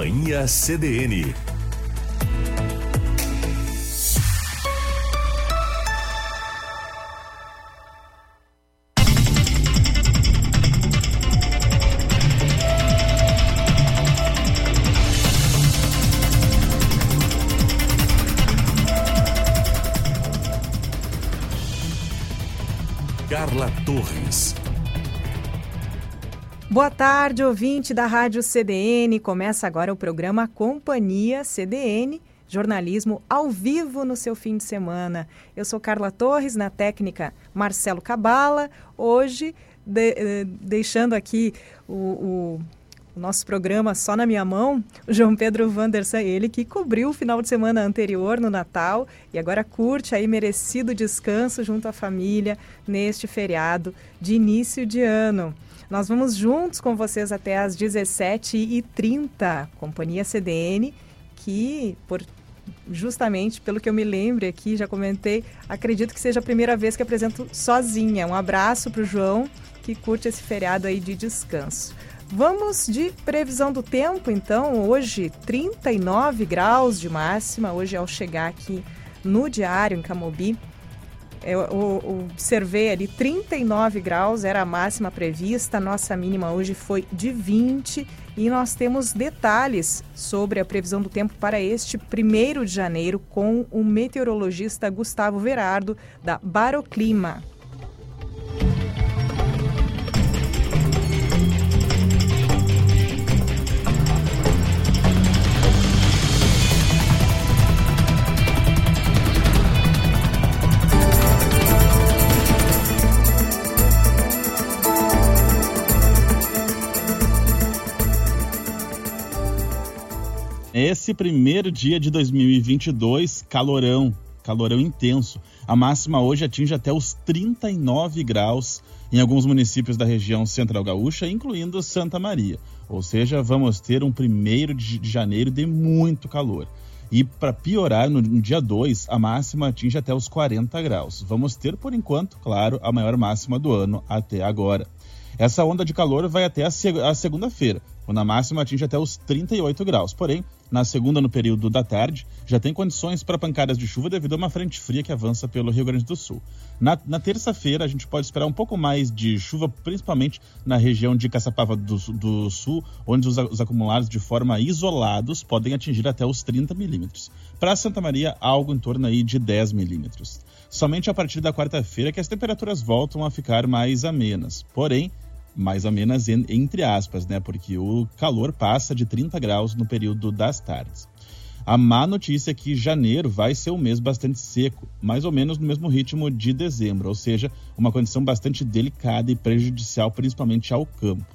Companhia CDN. Boa tarde, ouvinte da Rádio CDN. Começa agora o programa Companhia CDN, jornalismo ao vivo no seu fim de semana. Eu sou Carla Torres, na técnica Marcelo Cabala. Hoje, de, eh, deixando aqui o, o o nosso programa Só na Minha Mão, o João Pedro Vanderson, ele que cobriu o final de semana anterior no Natal e agora curte aí merecido descanso junto à família neste feriado de início de ano. Nós vamos juntos com vocês até às 17h30, Companhia CDN, que por justamente pelo que eu me lembro aqui, já comentei, acredito que seja a primeira vez que apresento sozinha. Um abraço para o João, que curte esse feriado aí de descanso. Vamos de previsão do tempo, então. Hoje, 39 graus de máxima. Hoje, ao chegar aqui no diário, em Camobi, eu, eu, observei ali 39 graus, era a máxima prevista. Nossa mínima hoje foi de 20. E nós temos detalhes sobre a previsão do tempo para este primeiro de janeiro com o meteorologista Gustavo Verardo, da Baroclima. Esse primeiro dia de 2022, calorão, calorão intenso. A máxima hoje atinge até os 39 graus em alguns municípios da região central gaúcha, incluindo Santa Maria. Ou seja, vamos ter um primeiro de janeiro de muito calor. E para piorar, no, dia 2, a máxima atinge até os 40 graus. Vamos ter, por enquanto, claro, a maior máxima do ano até agora. Essa onda de calor vai até a, seg a segunda-feira, quando a máxima atinge até os 38 graus. Porém, na segunda, no período da tarde, já tem condições para pancadas de chuva devido a uma frente fria que avança pelo Rio Grande do Sul. Na, na terça-feira, a gente pode esperar um pouco mais de chuva, principalmente na região de Caçapava do, do Sul, onde os, os, acumulados de forma isolados podem atingir até os 30 milímetros. Para Santa Maria, algo em torno aí de 10 milímetros. Somente a partir da quarta-feira que as temperaturas voltam a ficar mais amenas. Porém, mais ou menos entre aspas, né? Porque o calor passa de 30 graus no período das tardes. A má notícia é que janeiro vai ser um mês bastante seco, mais ou menos no mesmo ritmo de dezembro, ou seja, uma condição bastante delicada e prejudicial principalmente ao campo.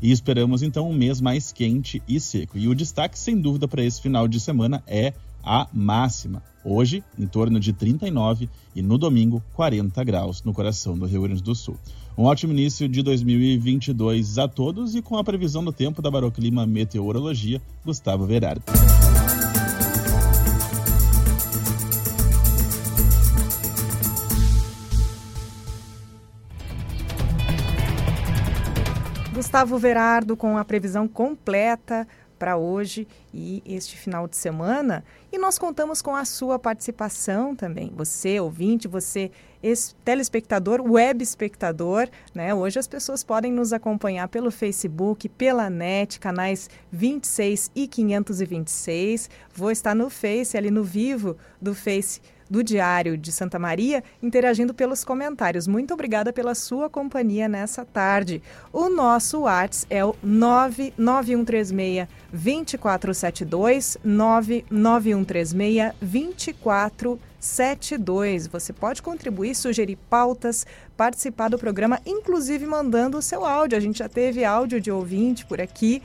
E esperamos então um mês mais quente e seco. E o destaque, sem dúvida, para esse final de semana é a máxima. Hoje, em torno de 39 e no domingo, 40 graus no coração do Rio Grande do Sul. Um ótimo início de 2022 a todos e com a previsão do tempo da Baroclima Meteorologia, Gustavo Verardo. Gustavo Verardo com a previsão completa para hoje e este final de semana. E nós contamos com a sua participação também. Você, ouvinte, você, telespectador, web espectador. Né? Hoje as pessoas podem nos acompanhar pelo Facebook, pela net, canais 26 e 526. Vou estar no Face, ali no vivo do Face do Diário de Santa Maria, interagindo pelos comentários. Muito obrigada pela sua companhia nessa tarde. O nosso WhatsApp é o 99136 2472 99136 2472. Você pode contribuir, sugerir pautas, participar do programa, inclusive mandando o seu áudio. A gente já teve áudio de ouvinte por aqui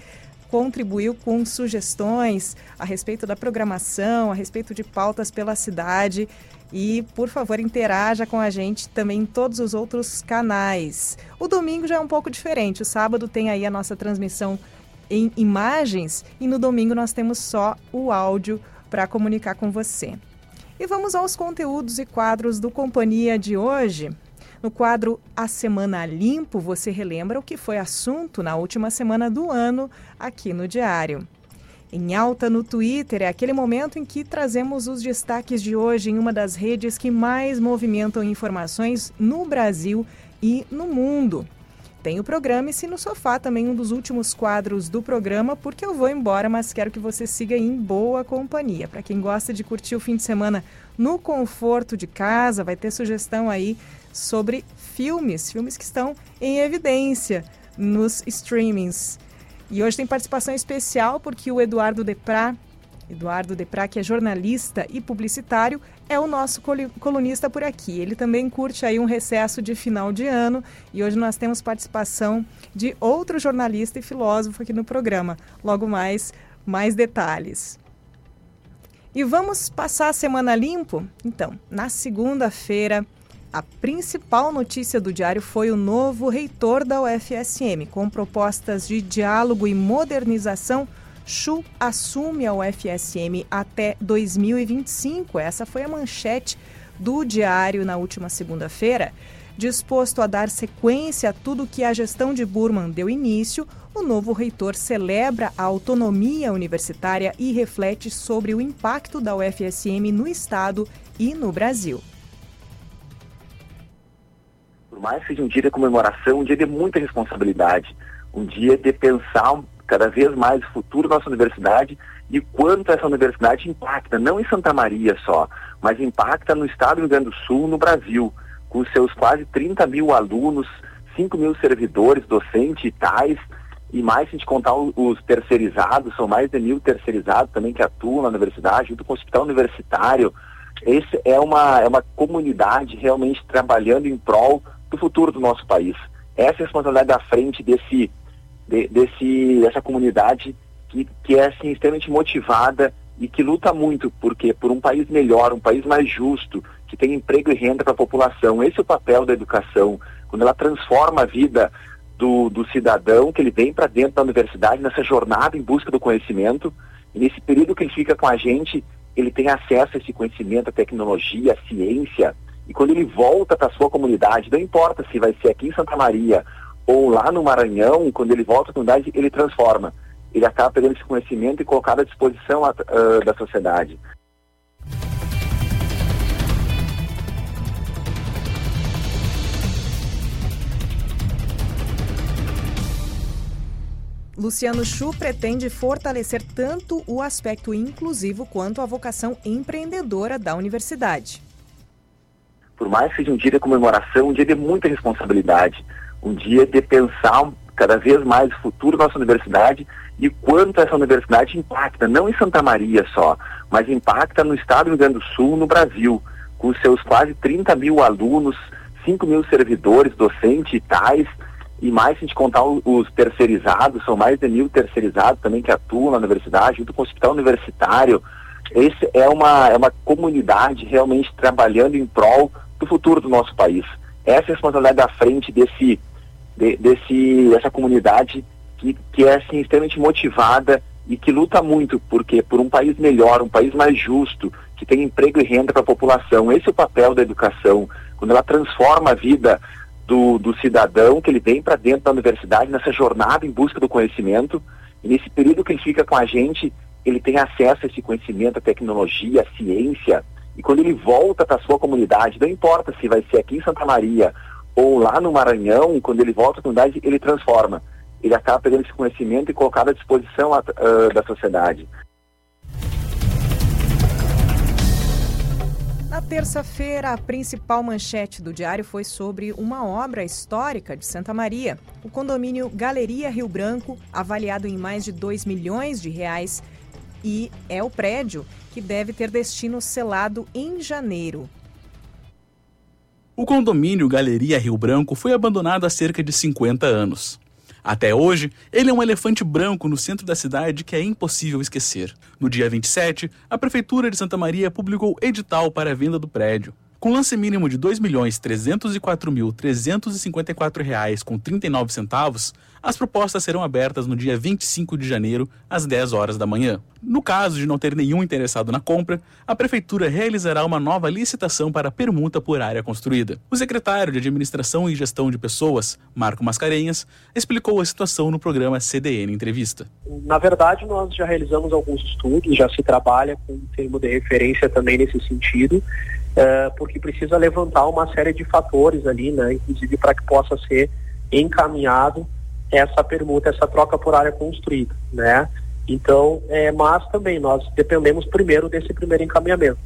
contribuiu com sugestões a respeito da programação, a respeito de pautas pela cidade. E, por favor, interaja com a gente também em todos os outros canais. O domingo já é um pouco diferente. O sábado tem aí a nossa transmissão em imagens e no domingo nós temos só o áudio para comunicar com você. E vamos aos conteúdos e quadros do Companhia de hoje. No quadro A Semana Limpo, você relembra o que foi assunto na última semana do ano aqui no Diário. em alta no Twitter. É aquele momento em que trazemos os destaques de hoje em uma das redes que mais movimentam informações no Brasil e no mundo. Tem o programa e se no sofá também um dos últimos quadros do programa, porque eu vou embora, mas quero que você siga em boa companhia. Para quem gosta de curtir o fim de semana no conforto de casa, vai ter sugestão aí sobre filmes, filmes que estão em evidência nos streamings. E hoje tem participação especial porque o Eduardo Deprá, Eduardo Deprá, que é jornalista e publicitário, é o nosso colunista por aqui. Ele também curte aí um recesso de final de ano e hoje nós temos participação de outro jornalista e filósofo aqui no programa. Logo mais, mais detalhes. E vamos passar a semana limpo? Então, na segunda-feira, a principal notícia do diário foi o novo reitor da UFSM, com propostas de diálogo e modernização. Chu assume a UFSM até 2025. Essa foi a manchete do diário na última segunda-feira. Disposto a dar sequência a tudo que a gestão de Burman deu início, o novo reitor celebra a autonomia universitária e reflete sobre o impacto da UFSM no Estado e no Brasil por mais que seja um dia de comemoração, um dia de muita responsabilidade, um dia de pensar cada vez mais o futuro da nossa universidade e quanto essa universidade impacta, não em Santa Maria só, mas impacta no estado do Rio Grande do Sul, no Brasil, com seus quase 30 mil alunos, 5 mil servidores, docentes e tais, e mais se a gente contar os terceirizados, são mais de mil terceirizados também que atuam na universidade, junto com o hospital universitário. Esse é uma, é uma comunidade realmente trabalhando em prol do futuro do nosso país. Essa é a responsabilidade da frente desse, de, desse, dessa comunidade que, que é assim, extremamente motivada e que luta muito porque por um país melhor, um país mais justo, que tem emprego e renda para a população. Esse é o papel da educação, quando ela transforma a vida do, do cidadão, que ele vem para dentro da universidade nessa jornada em busca do conhecimento, e nesse período que ele fica com a gente, ele tem acesso a esse conhecimento, a tecnologia, a ciência, e quando ele volta para a sua comunidade, não importa se vai ser aqui em Santa Maria ou lá no Maranhão, quando ele volta à comunidade, ele transforma. Ele acaba pegando esse conhecimento e colocado à disposição uh, da sociedade. Luciano Chu pretende fortalecer tanto o aspecto inclusivo quanto a vocação empreendedora da universidade por mais que seja um dia de comemoração, um dia de muita responsabilidade, um dia de pensar cada vez mais o futuro da nossa universidade e quanto essa universidade impacta, não em Santa Maria só, mas impacta no estado do Rio Grande do Sul, no Brasil, com seus quase 30 mil alunos, 5 mil servidores, docentes e tais, e mais se a gente contar os terceirizados, são mais de mil terceirizados também que atuam na universidade, junto com o hospital universitário. Esse é uma, é uma comunidade realmente trabalhando em prol do futuro do nosso país. Essa é a responsabilidade da frente desse, de, desse, dessa comunidade que, que é assim, extremamente motivada e que luta muito porque por um país melhor, um país mais justo, que tem emprego e renda para a população. Esse é o papel da educação, quando ela transforma a vida do, do cidadão, que ele vem para dentro da universidade nessa jornada em busca do conhecimento, e nesse período que ele fica com a gente, ele tem acesso a esse conhecimento, a tecnologia, a ciência, e quando ele volta para a sua comunidade, não importa se vai ser aqui em Santa Maria ou lá no Maranhão, quando ele volta à comunidade, ele transforma. Ele acaba pegando esse conhecimento e colocado à disposição uh, da sociedade. Na terça-feira, a principal manchete do diário foi sobre uma obra histórica de Santa Maria. O condomínio Galeria Rio Branco, avaliado em mais de 2 milhões de reais, e é o prédio que deve ter destino selado em janeiro. O condomínio Galeria Rio Branco foi abandonado há cerca de 50 anos. Até hoje, ele é um elefante branco no centro da cidade que é impossível esquecer. No dia 27, a Prefeitura de Santa Maria publicou edital para a venda do prédio. Com lance mínimo de R$ 2.304.354,39, as propostas serão abertas no dia 25 de janeiro, às 10 horas da manhã. No caso de não ter nenhum interessado na compra, a Prefeitura realizará uma nova licitação para permuta por área construída. O secretário de Administração e Gestão de Pessoas, Marco Mascarenhas, explicou a situação no programa CDN Entrevista. Na verdade, nós já realizamos alguns estudos, já se trabalha com um termo de referência também nesse sentido, uh, porque precisa levantar uma série de fatores ali, né, inclusive para que possa ser encaminhado essa permuta, essa troca por área construída, né? Então, é, mas também nós dependemos primeiro desse primeiro encaminhamento.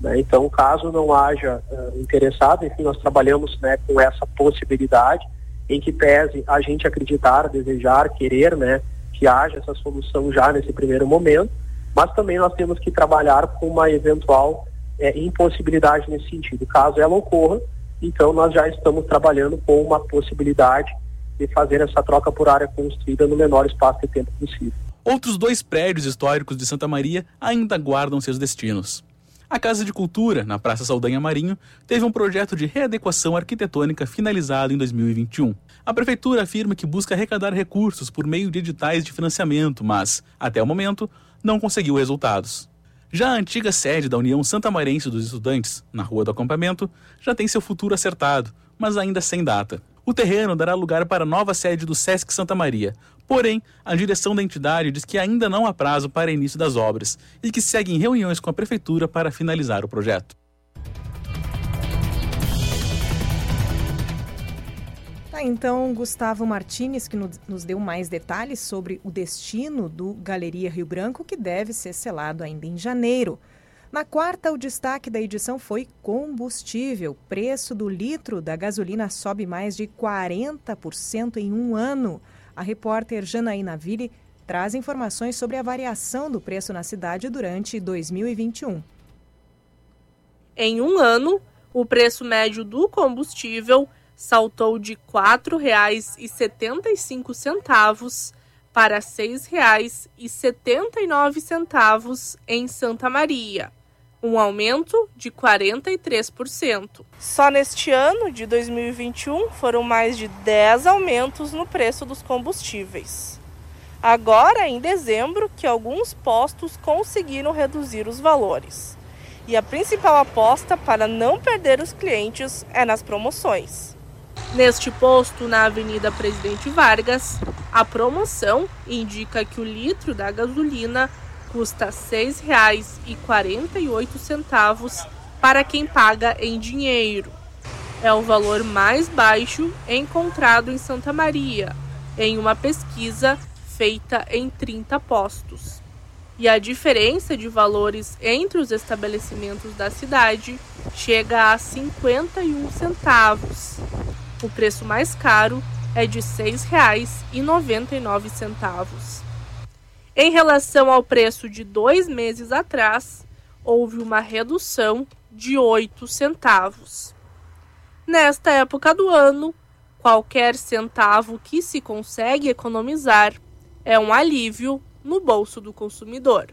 Né? Então, caso não haja uh, interessado, enfim, nós trabalhamos né, com essa possibilidade em que pese a gente acreditar, desejar, querer, né, que haja essa solução já nesse primeiro momento, mas também nós temos que trabalhar com uma eventual é, impossibilidade nesse sentido. Caso ela ocorra, então nós já estamos trabalhando com uma possibilidade de fazer essa troca por área construída no menor espaço de tempo possível. Outros dois prédios históricos de Santa Maria ainda guardam seus destinos. A Casa de Cultura, na Praça Saldanha Marinho, teve um projeto de readequação arquitetônica finalizado em 2021. A Prefeitura afirma que busca arrecadar recursos por meio de editais de financiamento, mas, até o momento, não conseguiu resultados. Já a antiga sede da União Santa Marense dos Estudantes, na Rua do Acampamento, já tem seu futuro acertado, mas ainda sem data. O terreno dará lugar para a nova sede do SESC Santa Maria. Porém, a direção da entidade diz que ainda não há prazo para início das obras e que segue em reuniões com a prefeitura para finalizar o projeto. Então, Gustavo Martinez, que nos deu mais detalhes sobre o destino do Galeria Rio Branco, que deve ser selado ainda em janeiro. Na quarta, o destaque da edição foi combustível. Preço do litro da gasolina sobe mais de 40% em um ano. A repórter Janaína Ville traz informações sobre a variação do preço na cidade durante 2021. Em um ano, o preço médio do combustível saltou de R$ 4,75 para R$ 6,79 em Santa Maria um aumento de 43%. Só neste ano de 2021 foram mais de 10 aumentos no preço dos combustíveis. Agora, em dezembro, que alguns postos conseguiram reduzir os valores. E a principal aposta para não perder os clientes é nas promoções. Neste posto, na Avenida Presidente Vargas, a promoção indica que o litro da gasolina custa R$ 6,48 para quem paga em dinheiro. É o valor mais baixo encontrado em Santa Maria, em uma pesquisa feita em 30 postos. E a diferença de valores entre os estabelecimentos da cidade chega a 51 centavos. O preço mais caro é de R$ 6,99. Em relação ao preço de dois meses atrás, houve uma redução de 8 centavos. Nesta época do ano, qualquer centavo que se consegue economizar é um alívio no bolso do consumidor.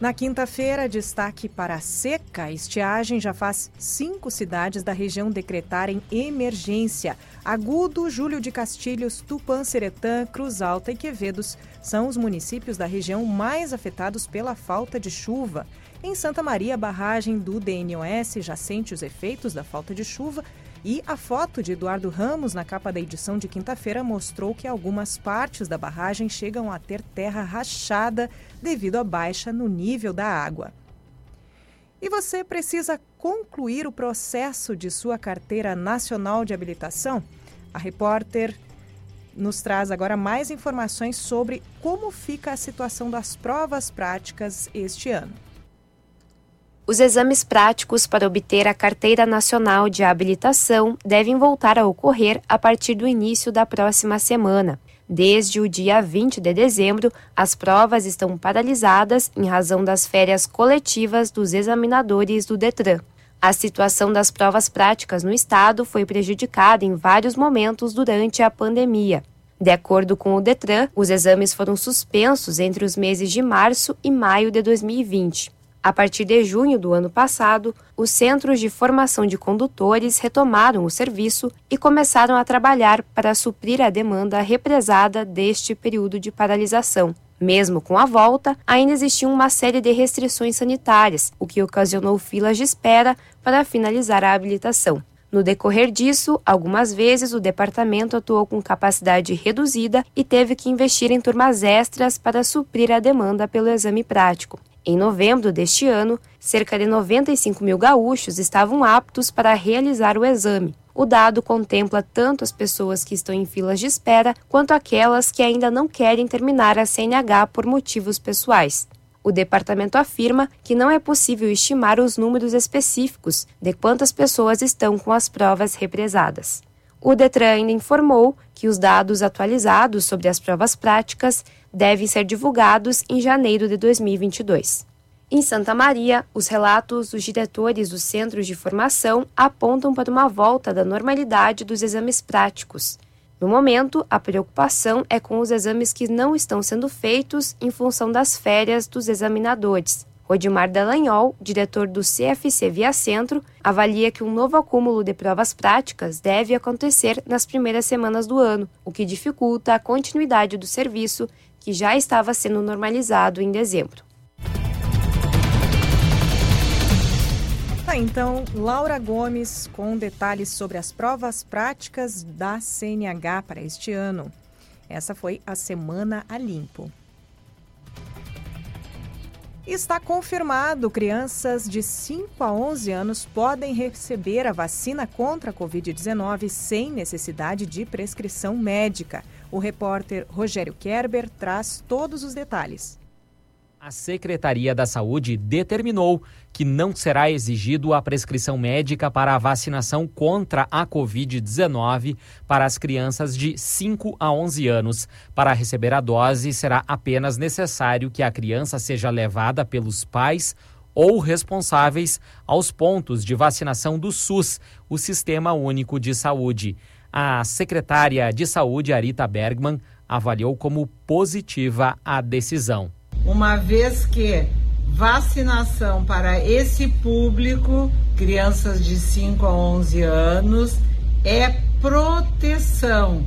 Na quinta-feira, destaque para a seca. A estiagem já faz cinco cidades da região decretarem emergência. Agudo, Júlio de Castilhos, Tupã, Seretã, Cruz Alta e Quevedos são os municípios da região mais afetados pela falta de chuva. Em Santa Maria, a barragem do DNOS já sente os efeitos da falta de chuva e a foto de Eduardo Ramos na capa da edição de quinta-feira mostrou que algumas partes da barragem chegam a ter terra rachada devido à baixa no nível da água. E você precisa concluir o processo de sua carteira nacional de habilitação? A repórter nos traz agora mais informações sobre como fica a situação das provas práticas este ano. Os exames práticos para obter a Carteira Nacional de Habilitação devem voltar a ocorrer a partir do início da próxima semana. Desde o dia 20 de dezembro, as provas estão paralisadas em razão das férias coletivas dos examinadores do Detran. A situação das provas práticas no estado foi prejudicada em vários momentos durante a pandemia. De acordo com o Detran, os exames foram suspensos entre os meses de março e maio de 2020. A partir de junho do ano passado, os centros de formação de condutores retomaram o serviço e começaram a trabalhar para suprir a demanda represada deste período de paralisação. Mesmo com a volta, ainda existia uma série de restrições sanitárias, o que ocasionou filas de espera para finalizar a habilitação. No decorrer disso, algumas vezes o departamento atuou com capacidade reduzida e teve que investir em turmas extras para suprir a demanda pelo exame prático. Em novembro deste ano, cerca de 95 mil gaúchos estavam aptos para realizar o exame. O dado contempla tanto as pessoas que estão em filas de espera quanto aquelas que ainda não querem terminar a CNH por motivos pessoais. O departamento afirma que não é possível estimar os números específicos de quantas pessoas estão com as provas represadas. O Detran ainda informou que os dados atualizados sobre as provas práticas devem ser divulgados em janeiro de 2022. Em Santa Maria, os relatos dos diretores dos centros de formação apontam para uma volta da normalidade dos exames práticos. No momento, a preocupação é com os exames que não estão sendo feitos em função das férias dos examinadores. Rodimar Dallagnol, diretor do CFC Via Centro, avalia que um novo acúmulo de provas práticas deve acontecer nas primeiras semanas do ano, o que dificulta a continuidade do serviço que já estava sendo normalizado em dezembro. Tá, então, Laura Gomes com detalhes sobre as provas práticas da CNH para este ano. Essa foi a Semana a Limpo. Está confirmado: crianças de 5 a 11 anos podem receber a vacina contra a Covid-19 sem necessidade de prescrição médica. O repórter Rogério Kerber traz todos os detalhes. A Secretaria da Saúde determinou que não será exigido a prescrição médica para a vacinação contra a Covid-19 para as crianças de 5 a 11 anos. Para receber a dose, será apenas necessário que a criança seja levada pelos pais ou responsáveis aos pontos de vacinação do SUS, o Sistema Único de Saúde. A secretária de Saúde, Arita Bergman, avaliou como positiva a decisão. Uma vez que vacinação para esse público, crianças de 5 a 11 anos, é proteção,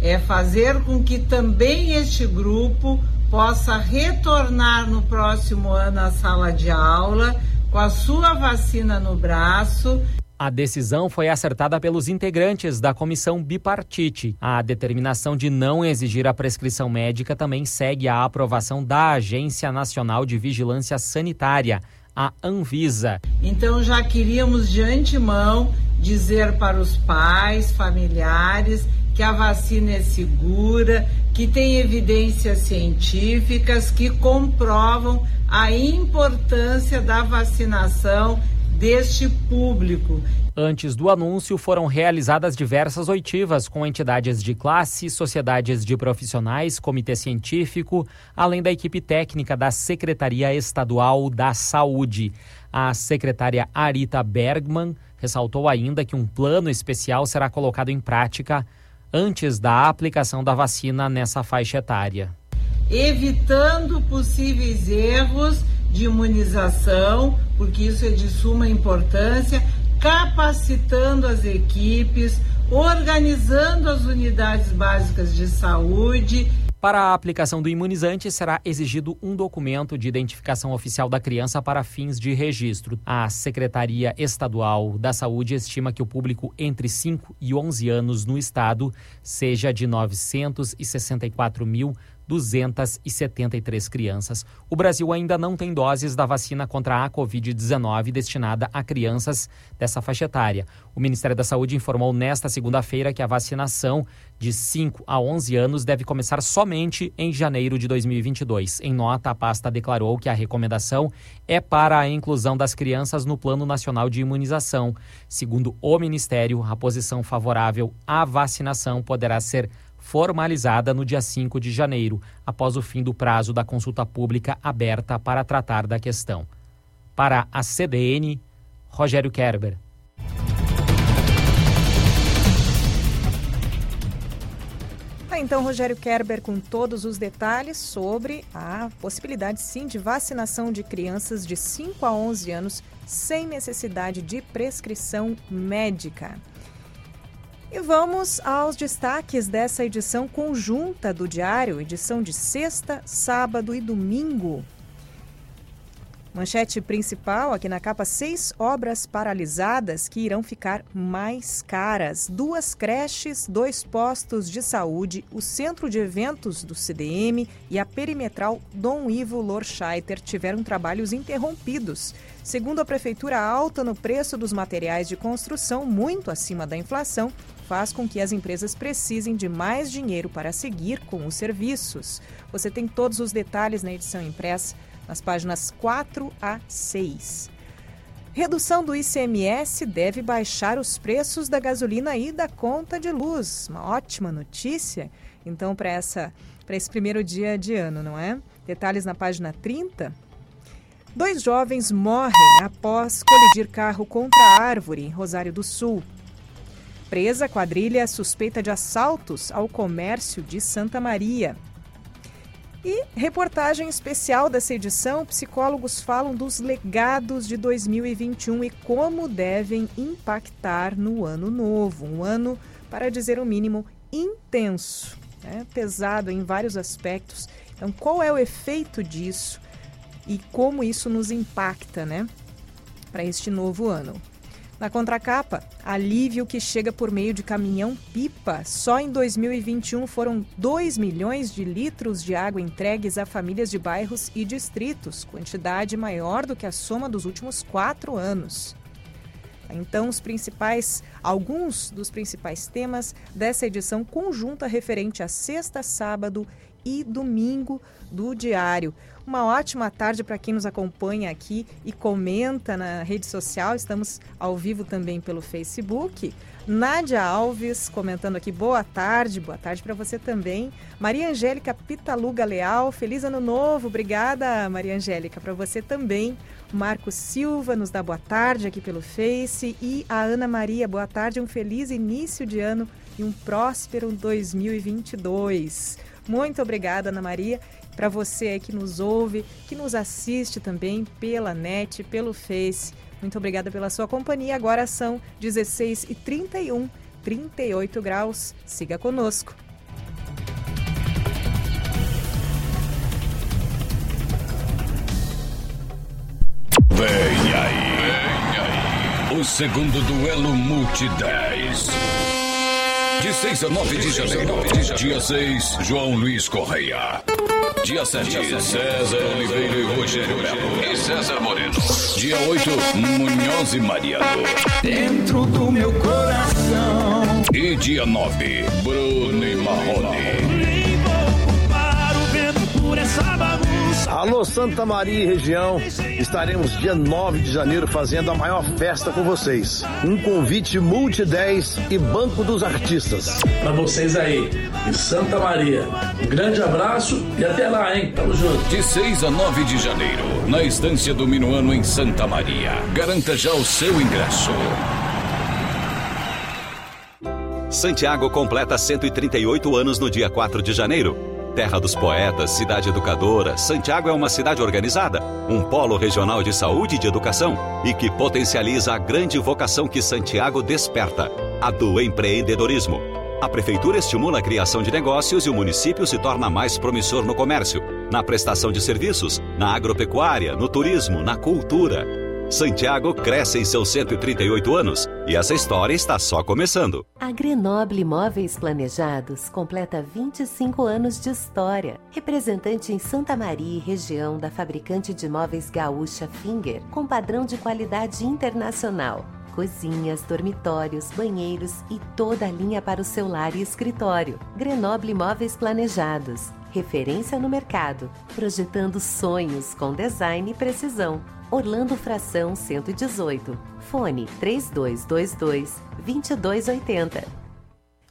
é fazer com que também este grupo possa retornar no próximo ano à sala de aula com a sua vacina no braço a decisão foi acertada pelos integrantes da comissão bipartite. A determinação de não exigir a prescrição médica também segue a aprovação da Agência Nacional de Vigilância Sanitária, a Anvisa. Então já queríamos de antemão dizer para os pais, familiares, que a vacina é segura, que tem evidências científicas que comprovam a importância da vacinação deste público. Antes do anúncio, foram realizadas diversas oitivas com entidades de classe, sociedades de profissionais, comitê científico, além da equipe técnica da Secretaria Estadual da Saúde. A secretária Arita Bergman ressaltou ainda que um plano especial será colocado em prática antes da aplicação da vacina nessa faixa etária. Evitando possíveis erros de imunização, porque isso é de suma importância, capacitando as equipes, organizando as unidades básicas de saúde. Para a aplicação do imunizante, será exigido um documento de identificação oficial da criança para fins de registro. A Secretaria Estadual da Saúde estima que o público entre 5 e 11 anos no estado seja de 964 mil 273 crianças. O Brasil ainda não tem doses da vacina contra a Covid-19 destinada a crianças dessa faixa etária. O Ministério da Saúde informou nesta segunda-feira que a vacinação de 5 a 11 anos deve começar somente em janeiro de 2022. Em nota, a pasta declarou que a recomendação é para a inclusão das crianças no Plano Nacional de Imunização. Segundo o Ministério, a posição favorável à vacinação poderá ser formalizada no dia 5 de janeiro, após o fim do prazo da consulta pública aberta para tratar da questão. Para a CDN, Rogério Kerber. Tá, então, Rogério Kerber com todos os detalhes sobre a possibilidade, sim, de vacinação de crianças de 5 a 11 anos sem necessidade de prescrição médica. E vamos aos destaques dessa edição conjunta do Diário, edição de sexta, sábado e domingo. Manchete principal aqui na capa: seis obras paralisadas que irão ficar mais caras. Duas creches, dois postos de saúde, o centro de eventos do CDM e a perimetral Dom Ivo Lorscheiter tiveram trabalhos interrompidos. Segundo a prefeitura, alta no preço dos materiais de construção, muito acima da inflação, faz com que as empresas precisem de mais dinheiro para seguir com os serviços. Você tem todos os detalhes na edição impressa nas páginas 4 a 6. Redução do ICMS deve baixar os preços da gasolina e da conta de luz. Uma ótima notícia, então, para esse primeiro dia de ano, não é? Detalhes na página 30. Dois jovens morrem após colidir carro contra árvore em Rosário do Sul. Presa quadrilha suspeita de assaltos ao comércio de Santa Maria. E reportagem especial dessa edição, psicólogos falam dos legados de 2021 e como devem impactar no ano novo. Um ano, para dizer o mínimo, intenso, né? pesado em vários aspectos. Então, qual é o efeito disso e como isso nos impacta né? para este novo ano? Na contracapa, alívio que chega por meio de caminhão-pipa. Só em 2021 foram 2 milhões de litros de água entregues a famílias de bairros e distritos, quantidade maior do que a soma dos últimos quatro anos. Então, os principais, alguns dos principais temas dessa edição conjunta referente a sexta, sábado e domingo do diário. Uma ótima tarde para quem nos acompanha aqui e comenta na rede social. Estamos ao vivo também pelo Facebook. Nádia Alves comentando aqui, boa tarde, boa tarde para você também. Maria Angélica Pitaluga Leal, feliz ano novo, obrigada Maria Angélica, para você também. Marcos Silva nos dá boa tarde aqui pelo Face e a Ana Maria, boa tarde, um feliz início de ano e um próspero 2022. Muito obrigada, Ana Maria para você que nos ouve, que nos assiste também pela net, pelo Face. Muito obrigada pela sua companhia. Agora são 16 e 31, 38 graus. Siga conosco. Vem aí. Vem aí. O segundo duelo Multi 10. De 6 a 9 de janeiro. Dia 6, João Luiz Correia. Dia 7, César Oliveira e Rogério Melo. E César Moreno. Dia 8, Munhoz e Mariano. Dentro do meu coração. E dia 9, Bruno e Marrone. Nem vou ocupar o vento por essa. Alô Santa Maria e região, estaremos dia 9 de janeiro fazendo a maior festa com vocês. Um convite multi 10 e Banco dos Artistas. Para vocês aí, em Santa Maria. Um grande abraço e até lá, hein? Tamo junto. De 6 a 9 de janeiro, na estância do Minuano em Santa Maria. Garanta já o seu ingresso. Santiago completa 138 anos no dia 4 de janeiro. Terra dos poetas, cidade educadora, Santiago é uma cidade organizada, um polo regional de saúde e de educação e que potencializa a grande vocação que Santiago desperta, a do empreendedorismo. A prefeitura estimula a criação de negócios e o município se torna mais promissor no comércio, na prestação de serviços, na agropecuária, no turismo, na cultura. Santiago cresce em seus 138 anos e essa história está só começando. A Grenoble Imóveis Planejados completa 25 anos de história. Representante em Santa Maria e região da fabricante de móveis gaúcha Finger, com padrão de qualidade internacional. Cozinhas, dormitórios, banheiros e toda a linha para o seu lar e escritório. Grenoble Imóveis Planejados. Referência no mercado, projetando sonhos com design e precisão. Orlando Fração 118. Fone 3222 2280.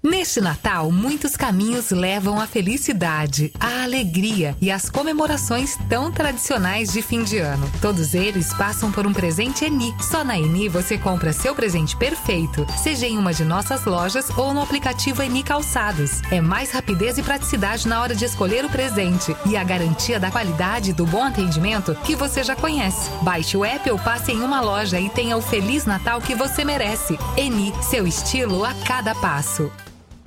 Neste Natal, muitos caminhos levam à felicidade, à alegria e às comemorações tão tradicionais de fim de ano. Todos eles passam por um presente Eni. Só na Eni você compra seu presente perfeito, seja em uma de nossas lojas ou no aplicativo Eni Calçados. É mais rapidez e praticidade na hora de escolher o presente e a garantia da qualidade e do bom atendimento que você já conhece. Baixe o app ou passe em uma loja e tenha o Feliz Natal que você merece. Eni, seu estilo a cada passo.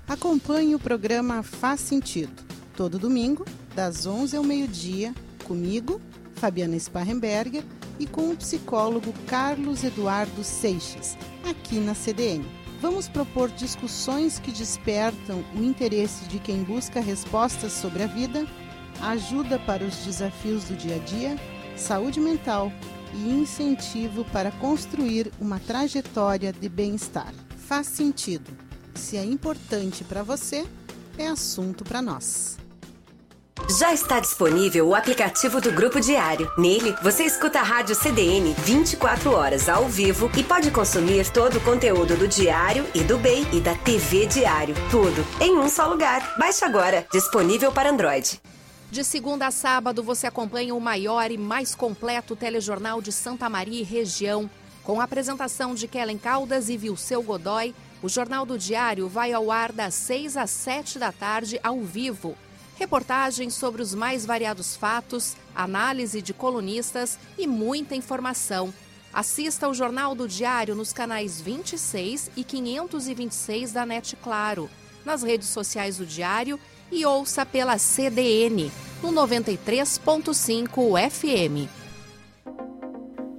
Acompanhe o programa Faz Sentido, todo domingo, das 11 ao meio-dia, comigo, Fabiana Sparrenberger, e com o psicólogo Carlos Eduardo Seixas, aqui na CDN. Vamos propor discussões que despertam o interesse de quem busca respostas sobre a vida, ajuda para os desafios do dia a dia, saúde mental e incentivo para construir uma trajetória de bem-estar. Faz sentido se é importante para você, é assunto para nós. Já está disponível o aplicativo do Grupo Diário. Nele, você escuta a rádio CDN 24 horas ao vivo e pode consumir todo o conteúdo do Diário e do BEI e da TV Diário. Tudo em um só lugar. Baixe agora. Disponível para Android. De segunda a sábado, você acompanha o maior e mais completo telejornal de Santa Maria e região, com a apresentação de Kellen Caldas e Vilceu Godoy o Jornal do Diário vai ao ar das 6 às 7 da tarde ao vivo. Reportagens sobre os mais variados fatos, análise de colunistas e muita informação. Assista ao Jornal do Diário nos canais 26 e 526 da NET Claro, nas redes sociais do Diário e ouça pela CDN, no 93.5 FM.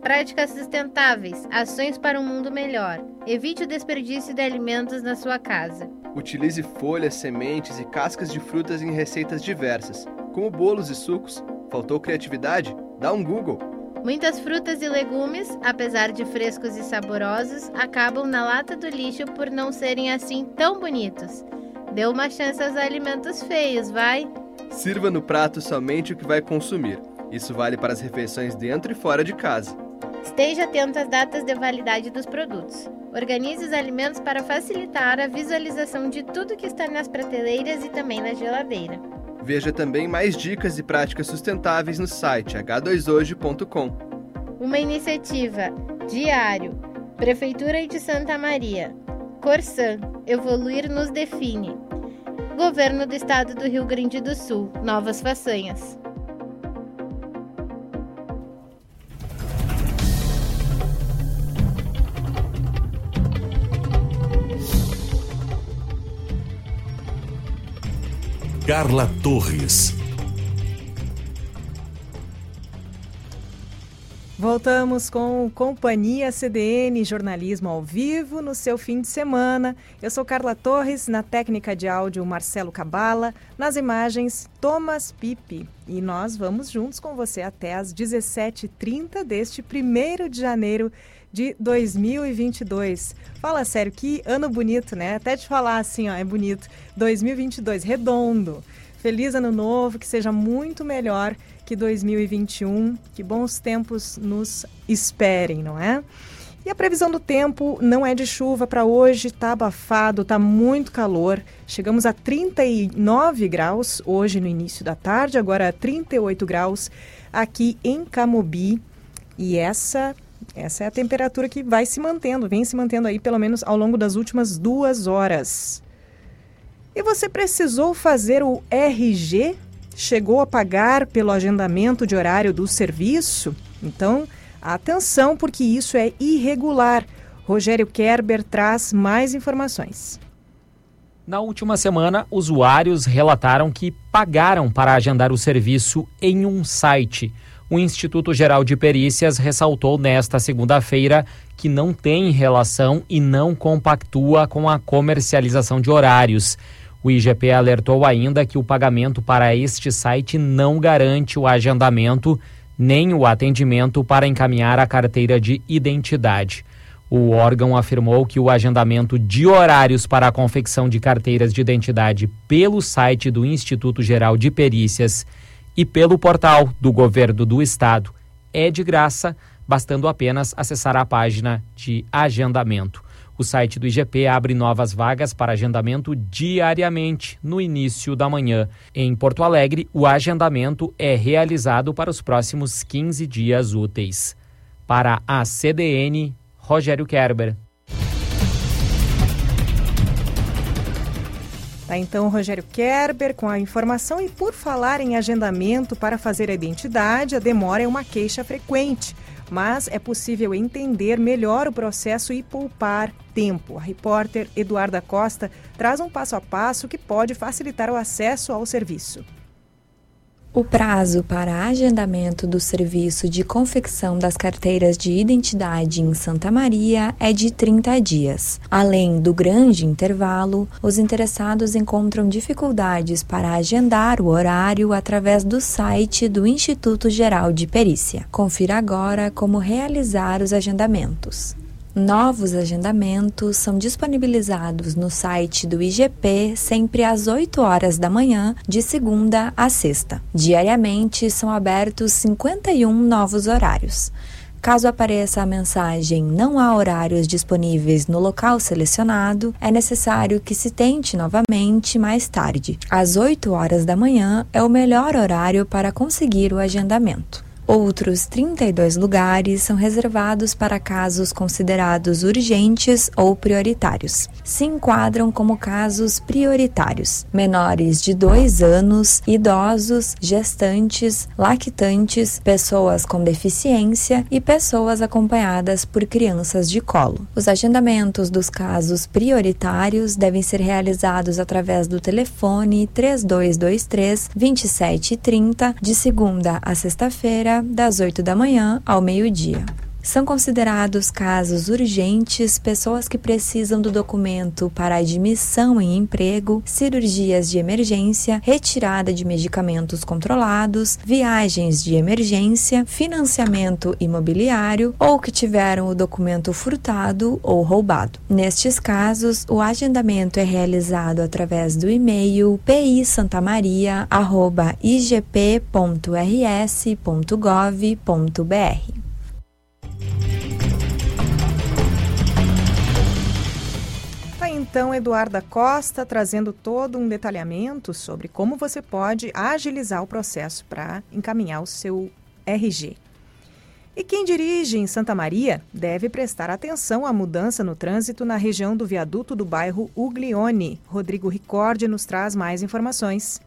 Práticas sustentáveis, ações para um mundo melhor. Evite o desperdício de alimentos na sua casa. Utilize folhas, sementes e cascas de frutas em receitas diversas, como bolos e sucos. Faltou criatividade? Dá um Google. Muitas frutas e legumes, apesar de frescos e saborosos, acabam na lata do lixo por não serem assim tão bonitos. Dê uma chance aos alimentos feios, vai? Sirva no prato somente o que vai consumir. Isso vale para as refeições dentro e fora de casa. Esteja atento às datas de validade dos produtos. Organize os alimentos para facilitar a visualização de tudo que está nas prateleiras e também na geladeira. Veja também mais dicas e práticas sustentáveis no site h2hoje.com. Uma iniciativa Diário, Prefeitura de Santa Maria, Corsan, Evoluir nos define. Governo do Estado do Rio Grande do Sul, novas façanhas. Carla Torres. Voltamos com Companhia CDN, jornalismo ao vivo no seu fim de semana. Eu sou Carla Torres, na técnica de áudio Marcelo Cabala, nas imagens Thomas Pipe. E nós vamos juntos com você até às 17h30 deste 1 de janeiro de 2022. Fala sério, que ano bonito, né? Até te falar assim, ó, é bonito. 2022, redondo. Feliz ano novo, que seja muito melhor que 2021, que bons tempos nos esperem, não é? E a previsão do tempo não é de chuva para hoje, tá abafado, tá muito calor. Chegamos a 39 graus hoje no início da tarde, agora 38 graus aqui em Camobi. E essa essa é a temperatura que vai se mantendo, vem se mantendo aí pelo menos ao longo das últimas duas horas. E você precisou fazer o RG? Chegou a pagar pelo agendamento de horário do serviço? Então, atenção, porque isso é irregular. Rogério Kerber traz mais informações. Na última semana, usuários relataram que pagaram para agendar o serviço em um site o Instituto Geral de Perícias ressaltou nesta segunda-feira que não tem relação e não compactua com a comercialização de horários. O IGP alertou ainda que o pagamento para este site não garante o agendamento nem o atendimento para encaminhar a carteira de identidade. O órgão afirmou que o agendamento de horários para a confecção de carteiras de identidade pelo site do Instituto Geral de Perícias e pelo portal do Governo do Estado. É de graça, bastando apenas acessar a página de agendamento. O site do IGP abre novas vagas para agendamento diariamente, no início da manhã. Em Porto Alegre, o agendamento é realizado para os próximos 15 dias úteis. Para a CDN, Rogério Kerber. Tá então Rogério Kerber com a informação e por falar em agendamento para fazer a identidade, a demora é uma queixa frequente mas é possível entender melhor o processo e poupar tempo. A repórter Eduarda Costa traz um passo a passo que pode facilitar o acesso ao serviço. O prazo para agendamento do serviço de confecção das carteiras de identidade em Santa Maria é de 30 dias. Além do grande intervalo, os interessados encontram dificuldades para agendar o horário através do site do Instituto Geral de Perícia. Confira agora como realizar os agendamentos. Novos agendamentos são disponibilizados no site do IGP sempre às 8 horas da manhã, de segunda a sexta. Diariamente são abertos 51 novos horários. Caso apareça a mensagem não há horários disponíveis no local selecionado, é necessário que se tente novamente mais tarde. Às 8 horas da manhã é o melhor horário para conseguir o agendamento. Outros 32 lugares são reservados para casos considerados urgentes ou prioritários. Se enquadram como casos prioritários: menores de 2 anos, idosos, gestantes, lactantes, pessoas com deficiência e pessoas acompanhadas por crianças de colo. Os agendamentos dos casos prioritários devem ser realizados através do telefone 3223 2730 de segunda a sexta-feira das 8 da manhã ao meio-dia. São considerados casos urgentes pessoas que precisam do documento para admissão em emprego, cirurgias de emergência, retirada de medicamentos controlados, viagens de emergência, financiamento imobiliário ou que tiveram o documento furtado ou roubado. Nestes casos, o agendamento é realizado através do e-mail pisantamaria@igp.rs.gov.br. então Eduarda Costa trazendo todo um detalhamento sobre como você pode agilizar o processo para encaminhar o seu RG. E quem dirige em Santa Maria deve prestar atenção à mudança no trânsito na região do viaduto do bairro Uglione. Rodrigo Ricordi nos traz mais informações.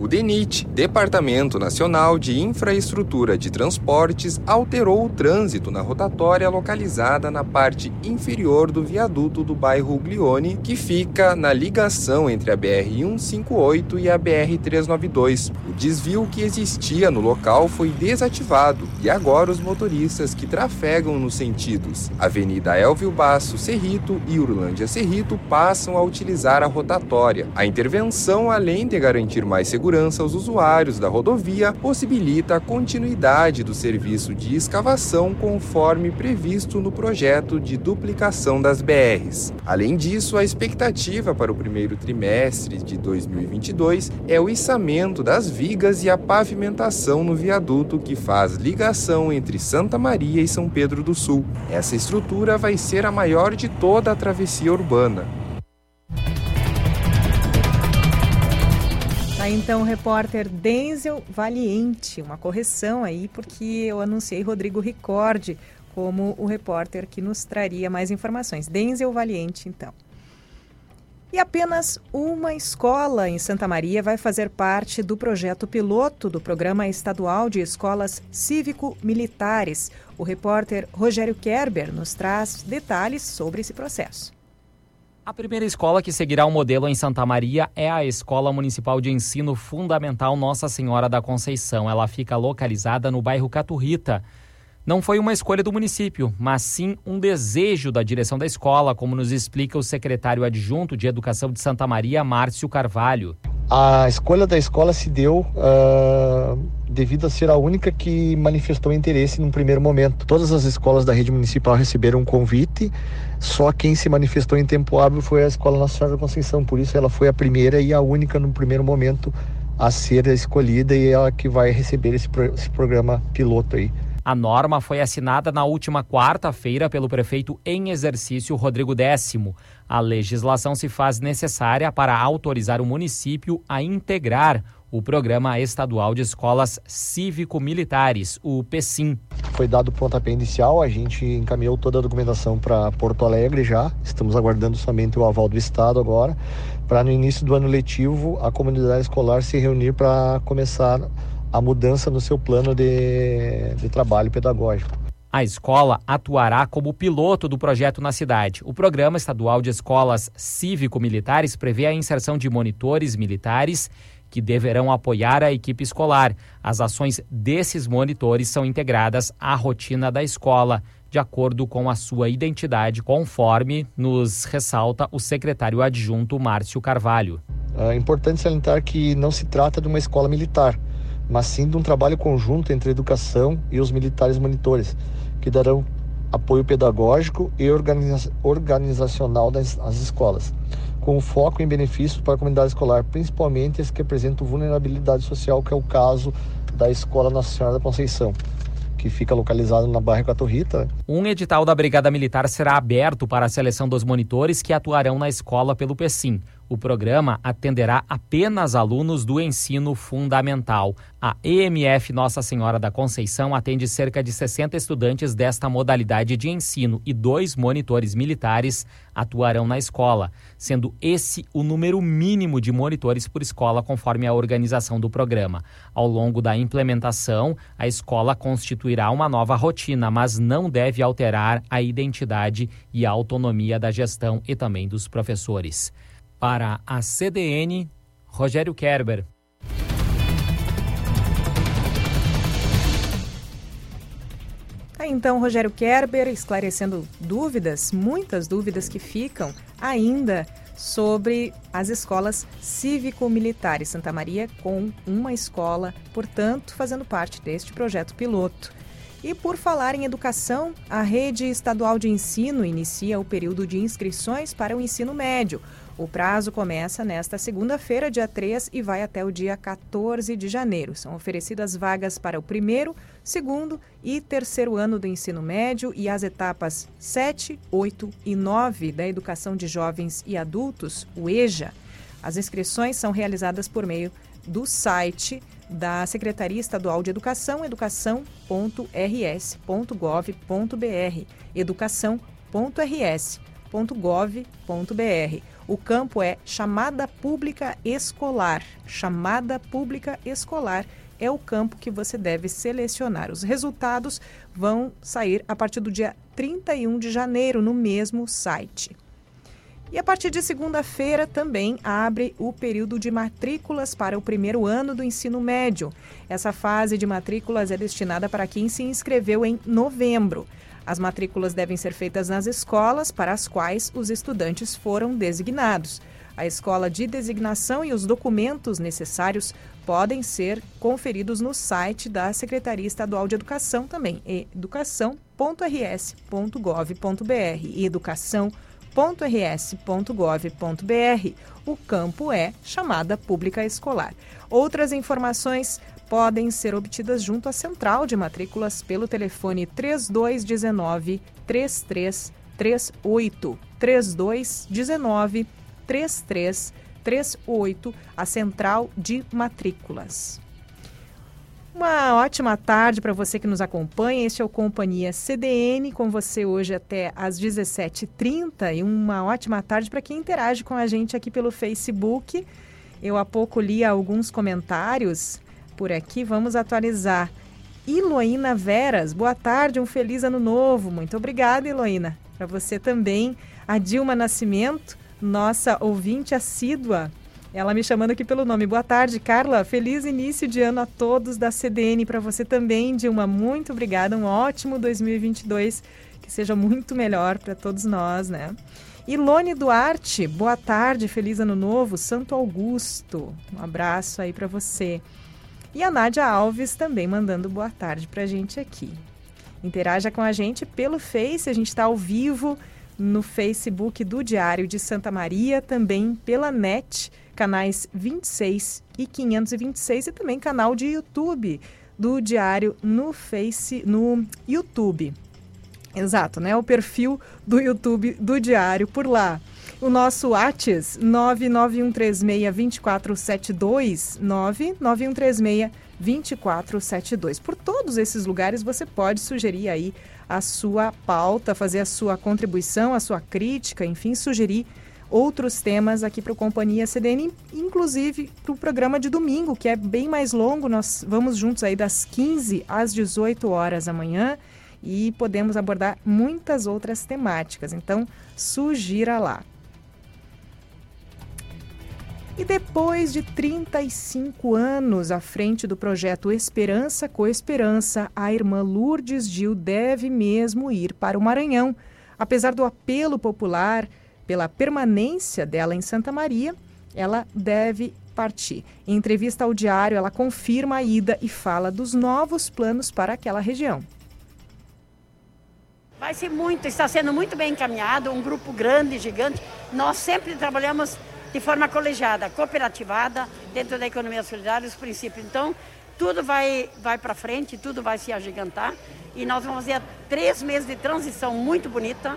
O DENIT, Departamento Nacional de Infraestrutura de Transportes, alterou o trânsito na rotatória localizada na parte inferior do viaduto do bairro Uglione, que fica na ligação entre a BR-158 e a BR-392. O desvio que existia no local foi desativado e agora os motoristas que trafegam nos sentidos Avenida Elvio Basso Cerrito e Urlândia Cerrito passam a utilizar a rotatória. A intervenção, além de garantir mais segurança, segurança aos usuários da rodovia possibilita a continuidade do serviço de escavação conforme previsto no projeto de duplicação das BRs. Além disso, a expectativa para o primeiro trimestre de 2022 é o içamento das vigas e a pavimentação no viaduto que faz ligação entre Santa Maria e São Pedro do Sul. Essa estrutura vai ser a maior de toda a travessia urbana. Tá então o repórter Denzel Valiente, uma correção aí, porque eu anunciei Rodrigo Ricordi como o repórter que nos traria mais informações. Denzel Valiente, então. E apenas uma escola em Santa Maria vai fazer parte do projeto piloto do Programa Estadual de Escolas Cívico-Militares. O repórter Rogério Kerber nos traz detalhes sobre esse processo. A primeira escola que seguirá o modelo em Santa Maria é a Escola Municipal de Ensino Fundamental Nossa Senhora da Conceição. Ela fica localizada no bairro Caturrita. Não foi uma escolha do município, mas sim um desejo da direção da escola, como nos explica o secretário adjunto de Educação de Santa Maria, Márcio Carvalho. A escolha da escola se deu uh, devido a ser a única que manifestou interesse num primeiro momento. Todas as escolas da rede municipal receberam um convite, só quem se manifestou em tempo hábil foi a Escola Nossa Senhora da Conceição, por isso ela foi a primeira e a única no primeiro momento a ser escolhida e ela que vai receber esse, esse programa piloto aí. A norma foi assinada na última quarta-feira pelo prefeito em exercício Rodrigo Décimo. A legislação se faz necessária para autorizar o município a integrar o Programa Estadual de Escolas Cívico-Militares, o PECIM. Foi dado o pontapé inicial, a gente encaminhou toda a documentação para Porto Alegre já, estamos aguardando somente o aval do Estado agora, para no início do ano letivo a comunidade escolar se reunir para começar a mudança no seu plano de, de trabalho pedagógico. A escola atuará como piloto do projeto na cidade. O Programa Estadual de Escolas Cívico-Militares prevê a inserção de monitores militares que deverão apoiar a equipe escolar. As ações desses monitores são integradas à rotina da escola, de acordo com a sua identidade, conforme nos ressalta o secretário adjunto Márcio Carvalho. É importante salientar que não se trata de uma escola militar mas sim de um trabalho conjunto entre a educação e os militares monitores, que darão apoio pedagógico e organiza organizacional das escolas, com foco em benefícios para a comunidade escolar, principalmente as que apresentam vulnerabilidade social, que é o caso da Escola Nossa Senhora da Conceição que fica localizado na Barra Catorrita. Um edital da Brigada Militar será aberto para a seleção dos monitores que atuarão na escola pelo PECIM. O programa atenderá apenas alunos do ensino fundamental. A EMF Nossa Senhora da Conceição atende cerca de 60 estudantes desta modalidade de ensino e dois monitores militares atuarão na escola, sendo esse o número mínimo de monitores por escola, conforme a organização do programa. Ao longo da implementação, a escola constituirá uma nova rotina, mas não deve alterar a identidade e a autonomia da gestão e também dos professores. Para a CDN, Rogério Kerber. Tá, então, Rogério Kerber esclarecendo dúvidas, muitas dúvidas que ficam ainda sobre as escolas cívico-militares. Santa Maria com uma escola, portanto, fazendo parte deste projeto piloto. E por falar em educação, a rede estadual de ensino inicia o período de inscrições para o ensino médio. O prazo começa nesta segunda-feira, dia 3, e vai até o dia 14 de janeiro. São oferecidas vagas para o primeiro, segundo e terceiro ano do ensino médio e as etapas 7, 8 e 9 da Educação de Jovens e Adultos, o EJA. As inscrições são realizadas por meio do site da Secretaria Estadual de Educação, educação.rs.gov.br, educação.rs.gov.br. O campo é chamada pública escolar. Chamada pública escolar é o campo que você deve selecionar. Os resultados vão sair a partir do dia 31 de janeiro no mesmo site. E a partir de segunda-feira também abre o período de matrículas para o primeiro ano do ensino médio. Essa fase de matrículas é destinada para quem se inscreveu em novembro. As matrículas devem ser feitas nas escolas para as quais os estudantes foram designados. A escola de designação e os documentos necessários podem ser conferidos no site da Secretaria Estadual de Educação também, educação.rs.gov.br. educação.rs.gov.br. O campo é chamada pública escolar. Outras informações podem ser obtidas junto à central de matrículas pelo telefone 3219 3338 3219 3338, a central de matrículas. Uma ótima tarde para você que nos acompanha. Este é o Companhia CDN com você hoje até às 17h30 e uma ótima tarde para quem interage com a gente aqui pelo Facebook. Eu há pouco li alguns comentários por aqui, vamos atualizar. Iloína Veras, boa tarde, um feliz ano novo. Muito obrigada, Iloína. Para você também. A Dilma Nascimento, nossa ouvinte assídua. Ela me chamando aqui pelo nome. Boa tarde, Carla. Feliz início de ano a todos da CDN. Para você também, Dilma. Muito obrigada. Um ótimo 2022. Que seja muito melhor para todos nós, né? Ilone Duarte, boa tarde, feliz ano novo, Santo Augusto. Um abraço aí para você. E a Nádia Alves também mandando boa tarde para a gente aqui. Interaja com a gente pelo Face, a gente está ao vivo no Facebook do Diário de Santa Maria, também pela NET, canais 26 e 526 e também canal de YouTube do Diário no Face, no YouTube. Exato, né? O perfil do YouTube do Diário por lá. O nosso WhatsApp 991362472 991362472. Por todos esses lugares você pode sugerir aí a sua pauta, fazer a sua contribuição, a sua crítica, enfim, sugerir outros temas aqui para o Companhia CDN, inclusive para o programa de domingo, que é bem mais longo. Nós vamos juntos aí das 15 às 18 horas amanhã e podemos abordar muitas outras temáticas. Então, sugira lá. E depois de 35 anos à frente do projeto Esperança com Esperança, a irmã Lourdes Gil deve mesmo ir para o Maranhão. Apesar do apelo popular pela permanência dela em Santa Maria, ela deve partir. Em entrevista ao diário, ela confirma a ida e fala dos novos planos para aquela região. Vai ser muito, está sendo muito bem encaminhado, um grupo grande, gigante. Nós sempre trabalhamos de forma colegiada, cooperativada, dentro da economia solidária, os princípios. Então, tudo vai, vai para frente, tudo vai se agigantar e nós vamos fazer três meses de transição muito bonita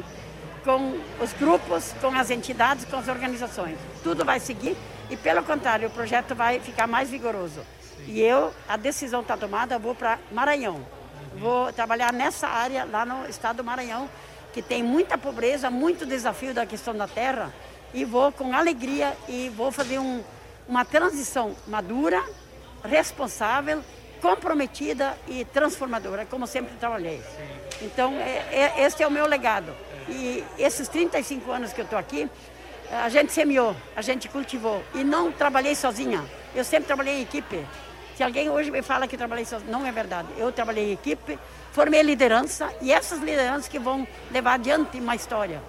com os grupos, com as entidades, com as organizações. Tudo vai seguir e, pelo contrário, o projeto vai ficar mais vigoroso. E eu, a decisão está tomada, vou para Maranhão. Vou trabalhar nessa área lá no estado do Maranhão, que tem muita pobreza, muito desafio da questão da terra e vou com alegria e vou fazer um, uma transição madura, responsável, comprometida e transformadora, como sempre trabalhei. Então, é, é, esse é o meu legado. E esses 35 anos que eu estou aqui, a gente semeou, a gente cultivou e não trabalhei sozinha. Eu sempre trabalhei em equipe. Se alguém hoje me fala que trabalhei sozinha, não é verdade. Eu trabalhei em equipe, formei liderança e essas lideranças que vão levar adiante uma história.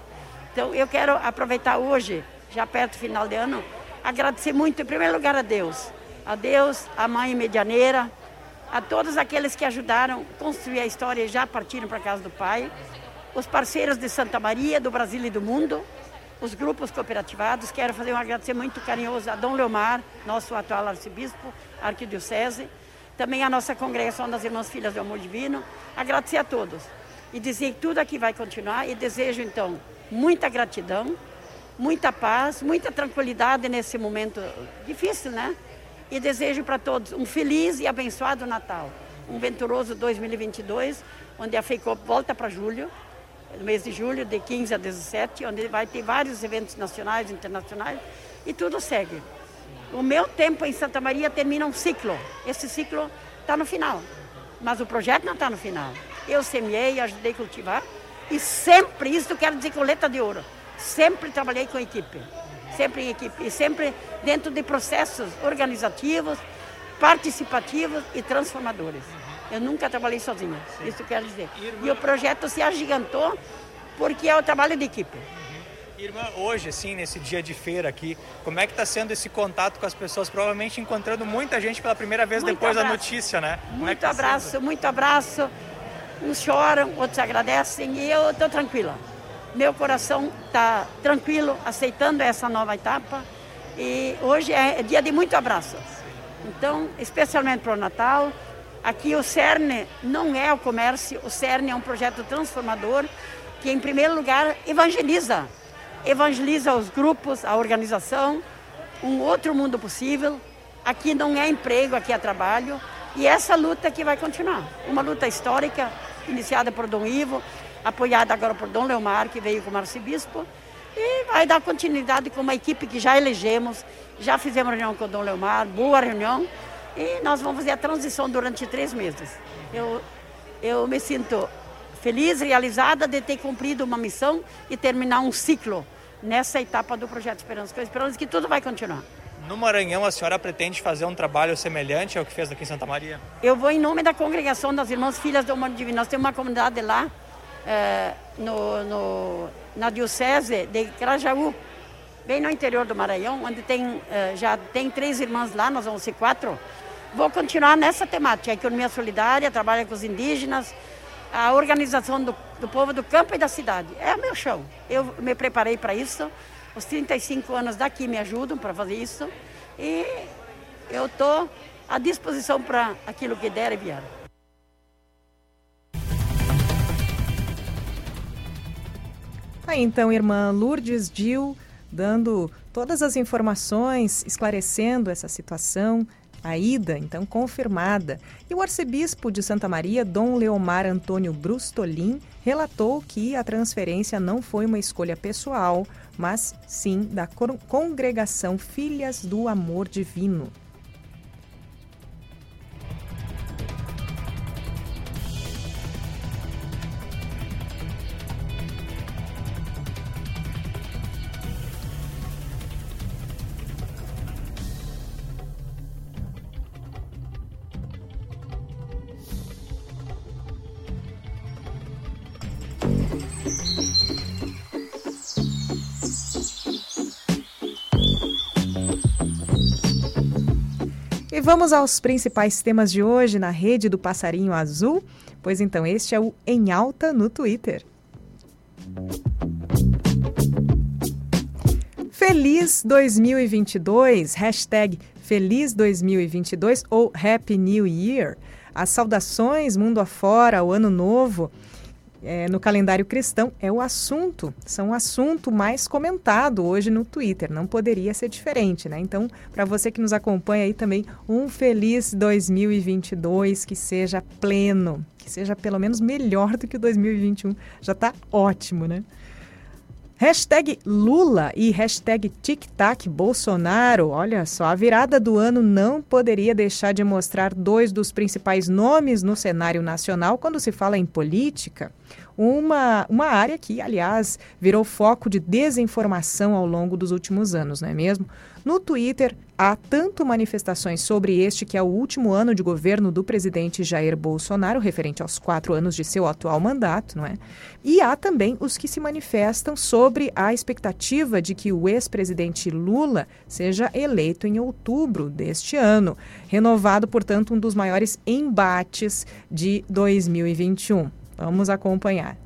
Então, eu quero aproveitar hoje, já perto do final de ano, agradecer muito, em primeiro lugar, a Deus. A Deus, a mãe medianeira, a todos aqueles que ajudaram a construir a história e já partiram para a casa do Pai, os parceiros de Santa Maria, do Brasil e do mundo, os grupos cooperativados. Quero fazer um agradecimento muito carinhoso a Dom Leomar, nosso atual arcebispo, arquidiocese, também a nossa congregação das Irmãs Filhas do Amor Divino. Agradecer a todos e dizer que tudo aqui vai continuar e desejo, então, muita gratidão, muita paz, muita tranquilidade nesse momento difícil, né? E desejo para todos um feliz e abençoado Natal, um venturoso 2022, onde a FEICOP volta para julho, no mês de julho, de 15 a 17, onde vai ter vários eventos nacionais internacionais, e tudo segue. O meu tempo em Santa Maria termina um ciclo. Esse ciclo está no final, mas o projeto não está no final. Eu semeei, ajudei a cultivar, e sempre, isso quero dizer com letra de ouro, sempre trabalhei com equipe. Sempre em equipe. E sempre dentro de processos organizativos, participativos e transformadores. Eu nunca trabalhei sozinha, Sim. isso quero dizer. E o projeto se agigantou porque é o trabalho de equipe. Irmã, hoje, assim, nesse dia de feira aqui, como é que está sendo esse contato com as pessoas? Provavelmente encontrando muita gente pela primeira vez muito depois abraço. da notícia, né? É muito é tá abraço, sendo? muito abraço. Uns choram, outros agradecem e eu estou tranquila. Meu coração está tranquilo, aceitando essa nova etapa. E hoje é dia de muito abraço. Então, especialmente para o Natal, aqui o CERN não é o comércio, o CERN é um projeto transformador que, em primeiro lugar, evangeliza. Evangeliza os grupos, a organização, um outro mundo possível. Aqui não é emprego, aqui é trabalho. E essa luta que vai continuar. Uma luta histórica, iniciada por Dom Ivo, apoiada agora por Dom Leomar, que veio como arcebispo. E vai dar continuidade com uma equipe que já elegemos, já fizemos reunião com o Dom Leomar, boa reunião. E nós vamos fazer a transição durante três meses. Eu, eu me sinto feliz, realizada de ter cumprido uma missão e terminar um ciclo nessa etapa do projeto Esperança. Com a esperança que tudo vai continuar. No Maranhão, a senhora pretende fazer um trabalho semelhante ao que fez aqui em Santa Maria? Eu vou em nome da congregação das Irmãs Filhas do Amor Divino. Nós temos uma comunidade lá, é, no, no, na Diocese de Crajaú, bem no interior do Maranhão, onde tem, é, já tem três irmãs lá, nós vamos ser quatro. Vou continuar nessa temática, a economia solidária, trabalho com os indígenas, a organização do, do povo do campo e da cidade. É o meu chão. Eu me preparei para isso. Os 35 anos daqui me ajudam para fazer isso. E eu estou à disposição para aquilo que der e vier. Aí então, irmã Lourdes Dil, dando todas as informações, esclarecendo essa situação, a ida, então, confirmada. E o arcebispo de Santa Maria, Dom Leomar Antônio Brustolin, relatou que a transferência não foi uma escolha pessoal, mas sim da congregação Filhas do Amor Divino. Vamos aos principais temas de hoje na rede do Passarinho Azul? Pois então, este é o Em Alta no Twitter. Feliz 2022, hashtag Feliz 2022 ou Happy New Year. As saudações mundo afora, o ano novo é, no calendário cristão é o assunto, são o assunto mais comentado hoje no Twitter. Não poderia ser diferente, né? Então, para você que nos acompanha aí também, um feliz 2022 que seja pleno, que seja pelo menos melhor do que o 2021. Já está ótimo, né? Hashtag Lula e hashtag TicTac Bolsonaro. Olha só, a virada do ano não poderia deixar de mostrar dois dos principais nomes no cenário nacional quando se fala em política. Uma, uma área que, aliás, virou foco de desinformação ao longo dos últimos anos, não é mesmo? No Twitter, há tanto manifestações sobre este que é o último ano de governo do presidente Jair Bolsonaro, referente aos quatro anos de seu atual mandato, não é? E há também os que se manifestam sobre a expectativa de que o ex-presidente Lula seja eleito em outubro deste ano, renovado, portanto, um dos maiores embates de 2021. Vamos acompanhar.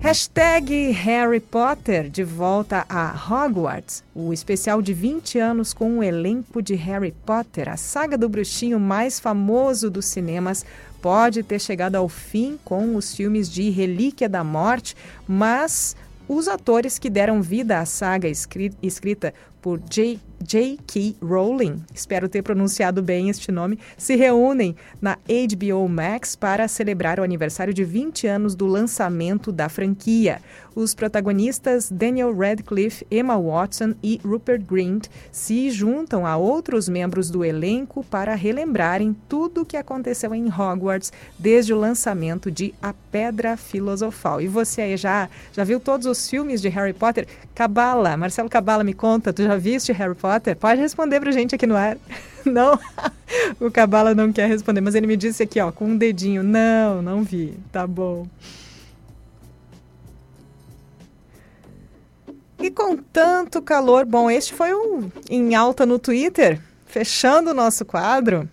Hashtag Harry Potter de volta a Hogwarts. O especial de 20 anos com o elenco de Harry Potter, a saga do bruxinho mais famoso dos cinemas, pode ter chegado ao fim com os filmes de Relíquia da Morte, mas os atores que deram vida à saga escrita por J. J.K. Rowling, espero ter pronunciado bem este nome, se reúnem na HBO Max para celebrar o aniversário de 20 anos do lançamento da franquia. Os protagonistas Daniel Radcliffe, Emma Watson e Rupert Grint se juntam a outros membros do elenco para relembrarem tudo o que aconteceu em Hogwarts desde o lançamento de A Pedra Filosofal. E você aí já, já viu todos os filmes de Harry Potter? Cabala, Marcelo Cabala, me conta, tu já viste Harry Potter? Pode responder pra gente aqui no ar. Não, o Cabala não quer responder, mas ele me disse aqui, ó, com um dedinho. Não, não vi. Tá bom. E com tanto calor, bom, este foi um em alta no Twitter, fechando o nosso quadro.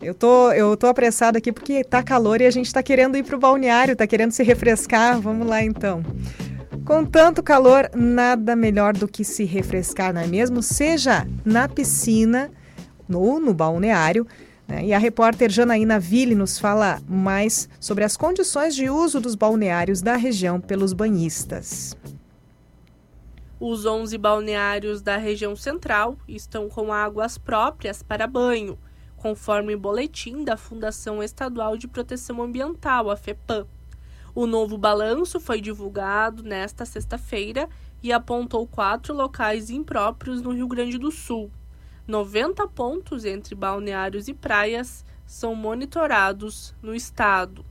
Eu tô, eu tô apressada aqui porque tá calor e a gente tá querendo ir pro balneário, tá querendo se refrescar. Vamos lá então. Com tanto calor, nada melhor do que se refrescar, não é mesmo? Seja na piscina ou no, balneário. Né? E a repórter Janaína Ville nos fala mais sobre as condições de uso dos balneários da região pelos banhistas. Os 11 balneários da região central estão com águas próprias para banho, conforme o boletim da Fundação Estadual de Proteção Ambiental, a FEPAM. O novo balanço foi divulgado nesta sexta-feira e apontou quatro locais impróprios no Rio Grande do Sul. 90 pontos entre balneários e praias são monitorados no estado.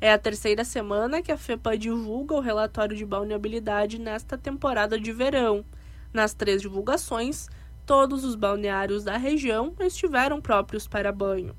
É a terceira semana que a FEPA divulga o relatório de balneabilidade nesta temporada de verão. Nas três divulgações, todos os balneários da região estiveram próprios para banho.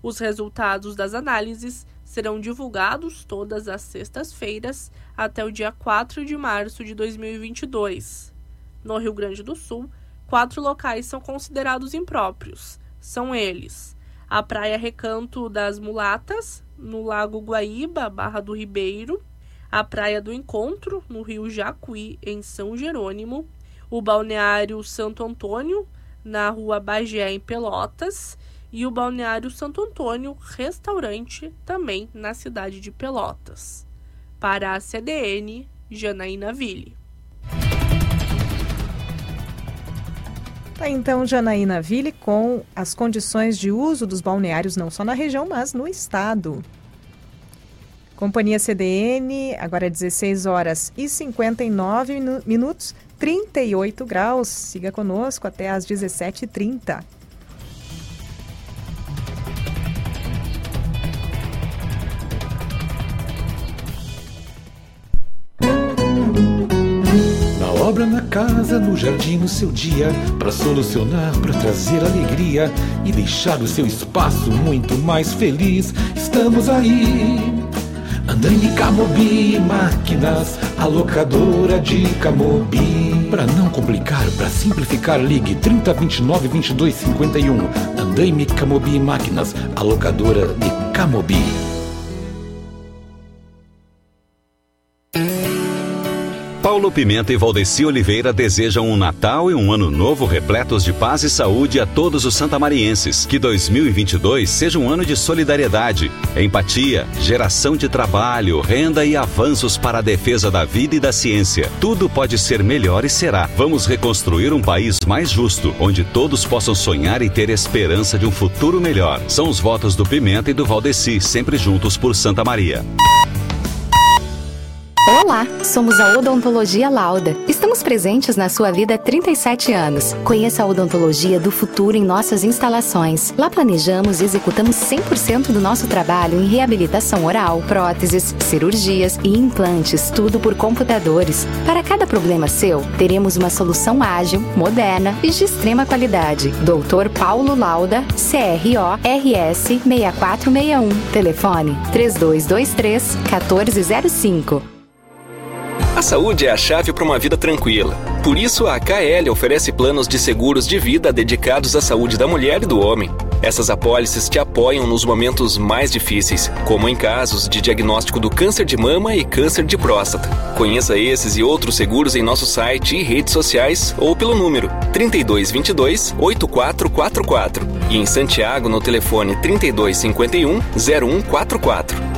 Os resultados das análises serão divulgados todas as sextas-feiras até o dia 4 de março de 2022. No Rio Grande do Sul, quatro locais são considerados impróprios. São eles: a Praia Recanto das Mulatas, no Lago Guaíba, Barra do Ribeiro, a Praia do Encontro, no Rio Jacuí, em São Jerônimo, o Balneário Santo Antônio, na rua Bagé, em Pelotas, e o Balneário Santo Antônio Restaurante, também na cidade de Pelotas. Para a CDN, Janaína Ville. Tá então Janaína Ville com as condições de uso dos balneários não só na região, mas no estado. Companhia CDN, agora 16 horas e 59 minutos, 38 graus. Siga conosco até às 17h30. Casa, no jardim, no seu dia, para solucionar, para trazer alegria e deixar o seu espaço muito mais feliz. Estamos aí. Andaime Camobi Máquinas, a locadora de Camobi. Para não complicar, para simplificar, ligue 3029 2251. Andaime Camobi Máquinas, a locadora de Camobi. Paulo Pimenta e Valdeci Oliveira desejam um Natal e um Ano Novo repletos de paz e saúde a todos os santamarienses. Que 2022 seja um ano de solidariedade, empatia, geração de trabalho, renda e avanços para a defesa da vida e da ciência. Tudo pode ser melhor e será. Vamos reconstruir um país mais justo, onde todos possam sonhar e ter esperança de um futuro melhor. São os votos do Pimenta e do Valdeci, sempre juntos por Santa Maria. Olá, somos a Odontologia Lauda. Estamos presentes na sua vida há 37 anos. Conheça a odontologia do futuro em nossas instalações. Lá planejamos e executamos 100% do nosso trabalho em reabilitação oral, próteses, cirurgias e implantes, tudo por computadores. Para cada problema seu, teremos uma solução ágil, moderna e de extrema qualidade. Doutor Paulo Lauda, CRO RS 6461. Telefone 3223 1405. A saúde é a chave para uma vida tranquila. Por isso, a KL oferece planos de seguros de vida dedicados à saúde da mulher e do homem. Essas apólices te apoiam nos momentos mais difíceis, como em casos de diagnóstico do câncer de mama e câncer de próstata. Conheça esses e outros seguros em nosso site e redes sociais ou pelo número 3222 8444 e em Santiago no telefone 3251 0144.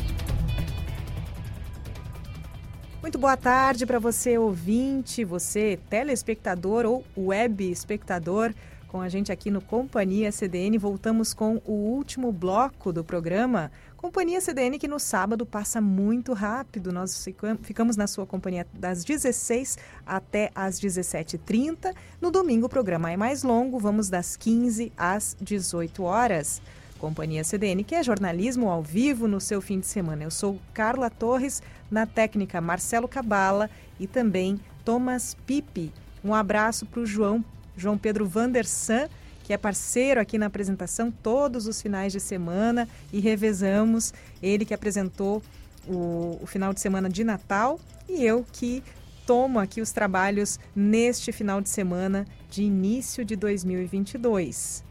Boa tarde para você, ouvinte, você, telespectador ou web espectador, com a gente aqui no Companhia CDN. Voltamos com o último bloco do programa. Companhia CDN que no sábado passa muito rápido. Nós ficamos na sua companhia das 16 até as 17h30. No domingo o programa é mais longo, vamos das 15 às 18 horas. Companhia CDN, que é jornalismo ao vivo no seu fim de semana. Eu sou Carla Torres, na técnica Marcelo Cabala e também Thomas Pipe. Um abraço para o João, João Pedro Vandersan, que é parceiro aqui na apresentação todos os finais de semana e revezamos. Ele que apresentou o, o final de semana de Natal e eu que retomam aqui os trabalhos neste final de semana de início de 2022.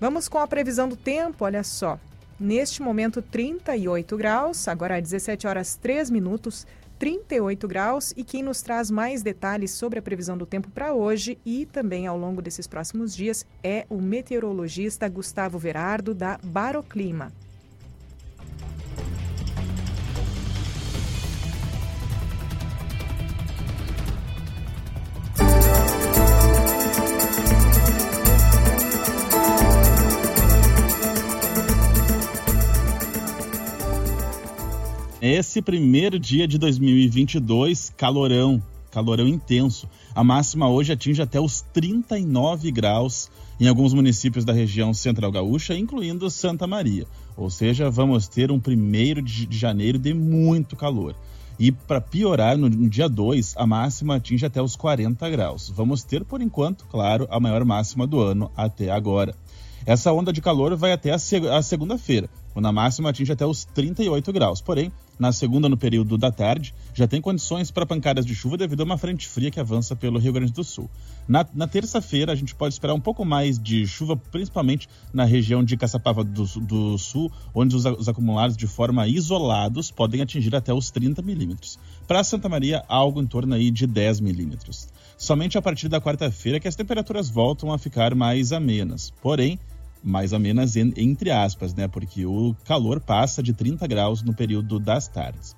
Vamos com a previsão do tempo, olha só. Neste momento, 38 graus, agora 17 horas 3 minutos, 38 graus. E quem nos traz mais detalhes sobre a previsão do tempo para hoje e também ao longo desses próximos dias é o meteorologista Gustavo Verardo, da Baroclima. Esse primeiro dia de 2022, calorão, calorão intenso. A máxima hoje atinge até os 39 graus em alguns municípios da região central gaúcha, incluindo Santa Maria. Ou seja, vamos ter um primeiro de janeiro de muito calor. E para piorar, no, dia 2, a máxima atinge até os 40 graus. Vamos ter, por enquanto, claro, a maior máxima do ano até agora. Essa onda de calor vai até a, seg a segunda-feira, quando a máxima atinge até os 38 graus. Porém, na segunda, no período da tarde, já tem condições para pancadas de chuva devido a uma frente fria que avança pelo Rio Grande do Sul. Na, na terça-feira, a gente pode esperar um pouco mais de chuva, principalmente na região de Caçapava do, do Sul, onde os, os, acumulados de forma isolados podem atingir até os 30 milímetros. Para Santa Maria, algo em torno aí de 10 milímetros. Somente a partir da quarta-feira que as temperaturas voltam a ficar mais amenas. Porém, mais ou menos entre aspas, né? Porque o calor passa de 30 graus no período das tardes.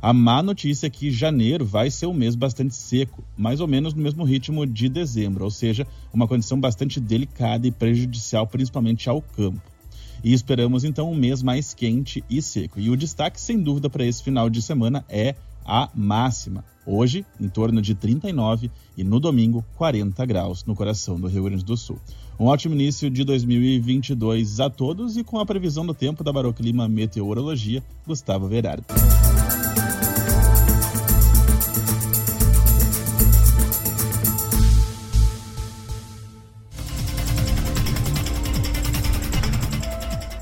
A má notícia é que janeiro vai ser um mês bastante seco, mais ou menos no mesmo ritmo de dezembro, ou seja, uma condição bastante delicada e prejudicial, principalmente ao campo. E esperamos então um mês mais quente e seco. E o destaque, sem dúvida, para esse final de semana é a máxima. Hoje, em torno de 39 e no domingo, 40 graus no coração do Rio Grande do Sul. Um ótimo início de 2022 a todos e com a previsão do tempo da Baroclima Meteorologia, Gustavo Verardo.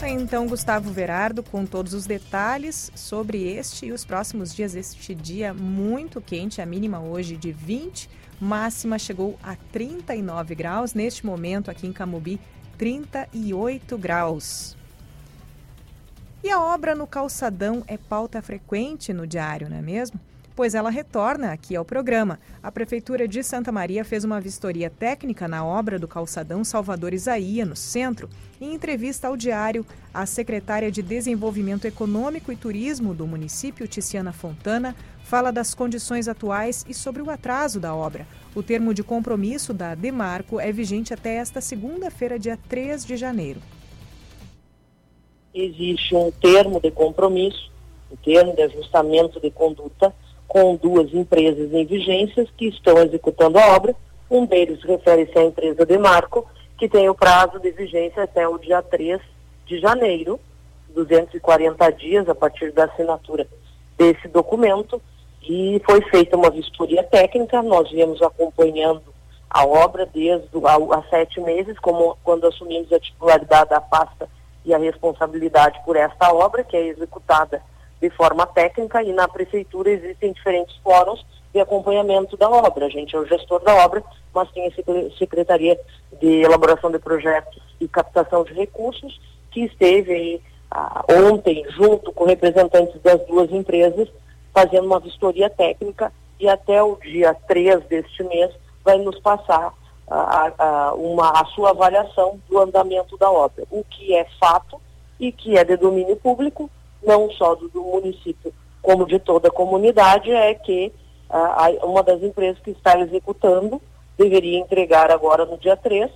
Então, Gustavo Verardo, com todos os detalhes sobre este e os próximos dias. Este dia muito quente, a mínima hoje de 20 máxima chegou a 39 graus. Neste momento, aqui em Camubi, 38 graus. E a obra no calçadão é pauta frequente no diário, não é mesmo? Pois ela retorna aqui ao programa. A Prefeitura de Santa Maria fez uma vistoria técnica na obra do calçadão Salvador Isaías, no centro. Em entrevista ao diário, a secretária de Desenvolvimento Econômico e Turismo do município, Ticiana Fontana, fala das condições atuais e sobre o atraso da obra. O termo de compromisso da Demarco é vigente até esta segunda-feira, dia 3 de janeiro. Existe um termo de compromisso, um termo de ajustamento de conduta com duas empresas em vigências que estão executando a obra. Um deles refere-se à empresa Demarco, que tem o prazo de vigência até o dia 3 de janeiro, 240 dias a partir da assinatura desse documento e foi feita uma vistoria técnica, nós viemos acompanhando a obra desde há, sete meses, como quando assumimos a titularidade da pasta e a responsabilidade por esta obra, que é executada de forma técnica, e na prefeitura existem diferentes fóruns de acompanhamento da obra. A gente é o gestor da obra, mas tem a Secretaria de Elaboração de Projetos e Captação de Recursos, que esteve aí, ah, ontem, junto com representantes das duas empresas, fazendo uma vistoria técnica e até o dia 3 deste mês vai nos passar a, a, uma, a sua avaliação do andamento da obra. O que é fato e que é de domínio público, não só do, do município, como de toda a comunidade, é que a, uma das empresas que está executando deveria entregar agora no dia 3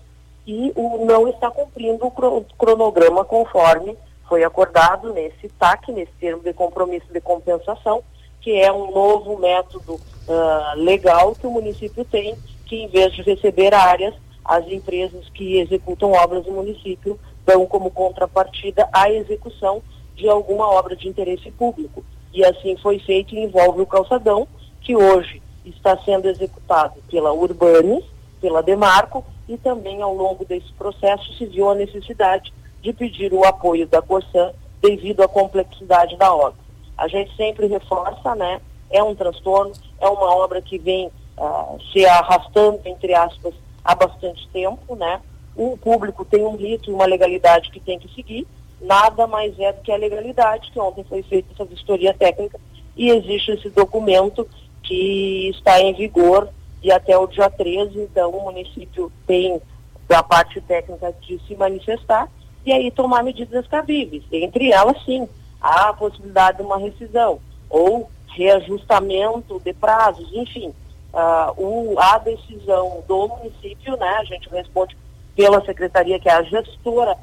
e o, não está cumprindo o cronograma conforme foi acordado nesse TAC, nesse termo de compromisso de compensação, que é um novo método uh, legal que o município tem, que em vez de receber áreas, as empresas que executam obras do município dão como contrapartida a execução de alguma obra de interesse público. E assim foi feito e envolve o calçadão, que hoje está sendo executado pela Urbanis, pela Demarco, e também ao longo desse processo se viu a necessidade de pedir o apoio da Corsan devido à complexidade da obra. A gente sempre reforça, né? É um transtorno, é uma obra que vem uh, se arrastando, entre aspas, há bastante tempo, né? O público tem um rito e uma legalidade que tem que seguir, nada mais é do que a legalidade, que ontem foi feita essa vistoria técnica e existe esse documento que está em vigor e até o dia 13, então o município tem a parte técnica de se manifestar e aí tomar medidas cabíveis. Entre elas, sim, há a possibilidade de uma rescisão ou reajustamento de prazos, enfim. Uh, o, a decisão do município, né, a gente responde pela secretaria, que é a gestora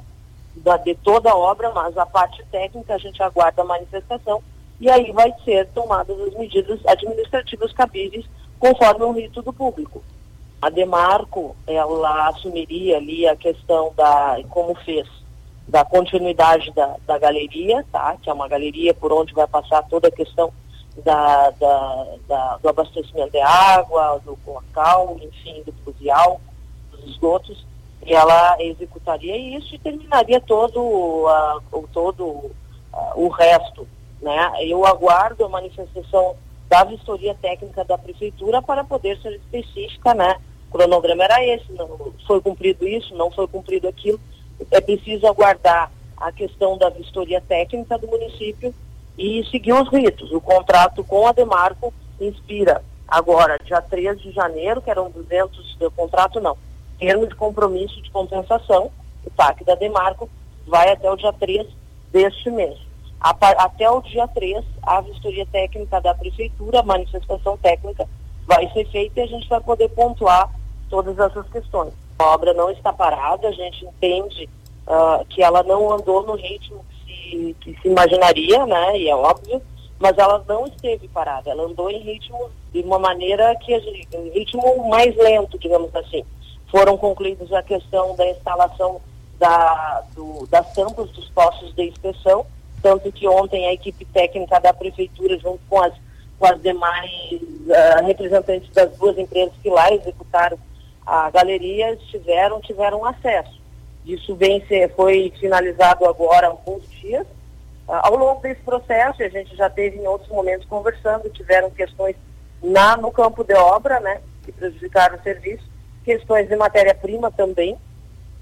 da, de toda a obra, mas a parte técnica a gente aguarda a manifestação e aí vai ser tomadas as medidas administrativas cabíveis conforme o rito do público. A Demarco, ela assumiria ali a questão da, como fez, da continuidade da, da galeria, tá? que é uma galeria por onde vai passar toda a questão da, da, da do abastecimento de água, do local, enfim, do pluvial, dos esgotos, e ela executaria isso e terminaria todo, uh, o, todo uh, o resto. Né? Eu aguardo a manifestação da vistoria técnica da prefeitura para poder ser específica, né? O cronograma era esse, não foi cumprido isso, não foi cumprido aquilo. É preciso aguardar a questão da vistoria técnica do município e seguir os ritos. O contrato com a Demarco inspira agora, dia 13 de janeiro, que eram 200, do contrato não, termo de compromisso de compensação, o TAC da Demarco, vai até o dia 3 deste mês. até o dia 3, a vistoria técnica da Prefeitura, a manifestação técnica, vai ser feita e a gente vai poder pontuar todas essas questões. A obra não está parada, a gente entende uh, que ela não andou no ritmo que se, que se imaginaria, né, e é óbvio, mas ela não esteve parada, ela andou em ritmo de uma maneira que, em ritmo mais lento, digamos assim. Foram concluídos a questão da instalação da, do, das tampas dos postos de inspeção, tanto que ontem a equipe técnica da prefeitura, junto com as, com as demais uh, representantes das duas empresas que lá executaram a galeria, estiveram, tiveram acesso. Isso vem ser, foi finalizado agora há alguns dias. Uh, ao longo desse processo, a gente já teve em outros momentos conversando, tiveram questões na, no campo de obra, né, que prejudicaram o serviço questões de matéria-prima também,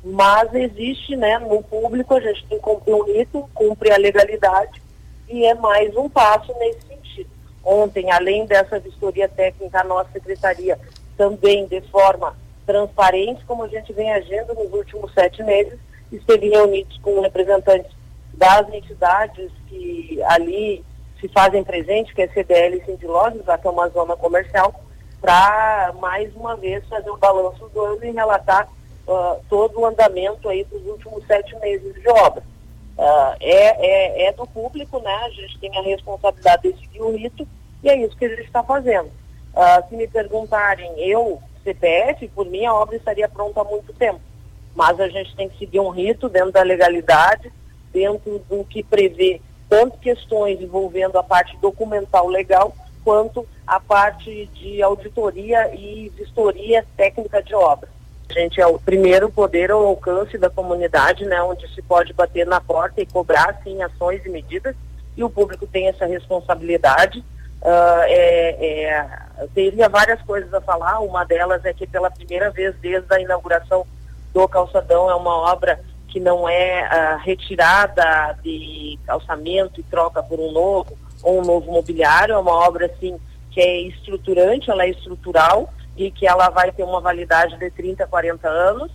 mas existe, né, no público, a gente tem que cumprir um rito, cumprir a legalidade, e é mais um passo nesse sentido. Ontem, além dessa vistoria técnica, a nossa secretaria também, de forma transparente, como a gente vem agindo nos últimos sete meses, esteve reunidos com representantes das entidades que ali se fazem presente, que é CDL e Sindilógios, que é uma zona comercial, para mais uma vez fazer o balanço do ano e relatar uh, todo o andamento aí dos últimos sete meses de obra. Uh, é, é, é, do público, né? A gente tem a responsabilidade de seguir o rito e é isso que a gente está fazendo. Uh, se me perguntarem, eu, CPF, por mim a obra estaria pronta há muito tempo. Mas a gente tem que seguir um rito dentro da legalidade, dentro do que prevê tanto questões envolvendo a parte documental legal, quanto a parte de auditoria e vistoria técnica de obra. A gente é o primeiro poder ao alcance da comunidade, né, onde se pode bater na porta e cobrar, sim, ações e medidas, e o público tem essa responsabilidade. Uh, é, é, teria várias coisas a falar, uma delas é que pela primeira vez desde a inauguração do calçadão é uma obra que não é uh, retirada de calçamento e troca por um novo, ou um novo mobiliário, é uma obra assim que é estruturante, ela é estrutural e que ela vai ter uma validade de 30, 40 anos.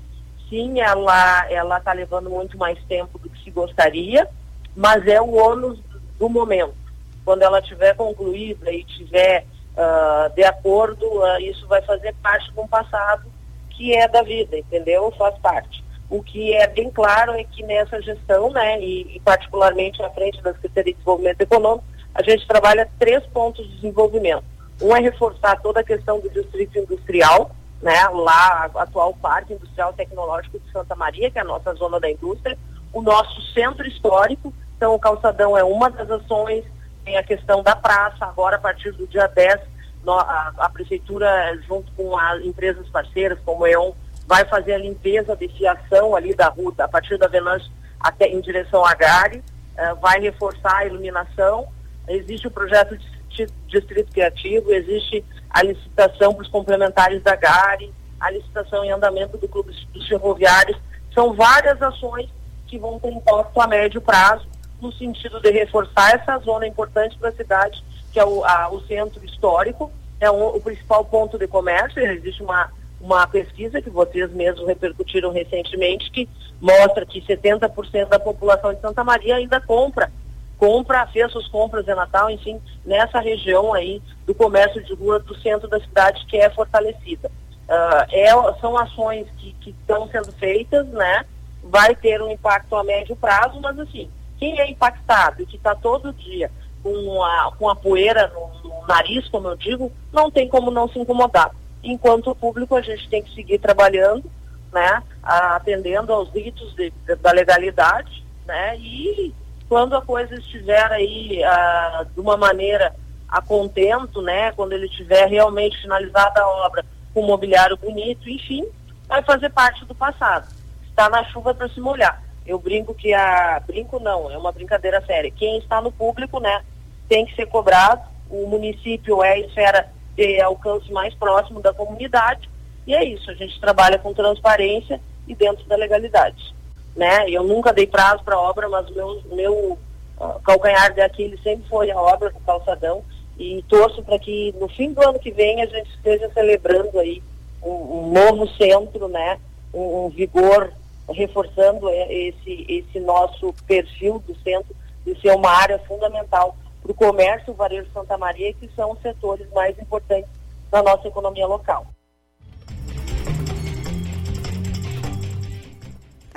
Sim, ela ela está levando muito mais tempo do que se gostaria, mas é o ônus do momento. Quando ela estiver concluída e estiver uh, de acordo, uh, isso vai fazer parte de um passado que é da vida, entendeu? Faz parte. O que é bem claro é que nessa gestão, né, e, e particularmente à frente da Secretaria de Desenvolvimento Econômico, a gente trabalha três pontos de desenvolvimento. Um é reforçar toda a questão do distrito industrial, né, lá, atual Parque Industrial Tecnológico de Santa Maria, que é a nossa zona da indústria, o nosso centro histórico, então o calçadão é uma das ações, tem a questão da praça, agora a partir do dia 10, no, a, a, prefeitura, junto com as empresas parceiras, como o EON, vai fazer a limpeza de fiação ali da rua, a partir da Venâncio até em direção à Gare, uh, vai reforçar a iluminação, existe o projeto de Distrito Criativo, existe a licitação para os complementares da GARI, a licitação em andamento do Clube dos Ferroviários. São várias ações que vão ter impacto a médio prazo, no sentido de reforçar essa zona importante para a cidade, que é o, a, o centro histórico, é o principal ponto de comércio. Existe uma, uma pesquisa que vocês mesmos repercutiram recentemente, que mostra que 70% da população de Santa Maria ainda compra compra, fez suas compras de Natal, enfim, nessa região aí do comércio de rua do centro da cidade que é fortalecida. Uh, é, são ações que, que estão sendo feitas, né? Vai ter um impacto a médio prazo, mas assim, quem é impactado e que está todo dia com a, com a poeira no, no, nariz, como eu digo, não tem como não se incomodar. Enquanto o público, a gente tem que seguir trabalhando, né? Atendendo aos ritos de, de, da legalidade, né? E quando a coisa estiver aí ah, de uma maneira a contento, né, quando ele tiver realmente finalizada a obra com mobiliário bonito, enfim, vai fazer parte do passado. Está na chuva para se molhar. Eu brinco que a brinco não, é uma brincadeira séria. Quem está no público, né, tem que ser cobrado. O município é a esfera de alcance mais próximo da comunidade e é isso. A gente trabalha com transparência e dentro da legalidade né? Eu nunca dei prazo para a obra, mas o meu, meu uh, calcanhar de Aquiles sempre foi a obra do calçadão e torço para que no fim do ano que vem a gente esteja celebrando aí um, um novo centro, né? Um, um, vigor, reforçando esse, esse nosso perfil do centro de ser uma área fundamental para o comércio, o varejo Santa Maria, que são os setores mais importantes da nossa economia local.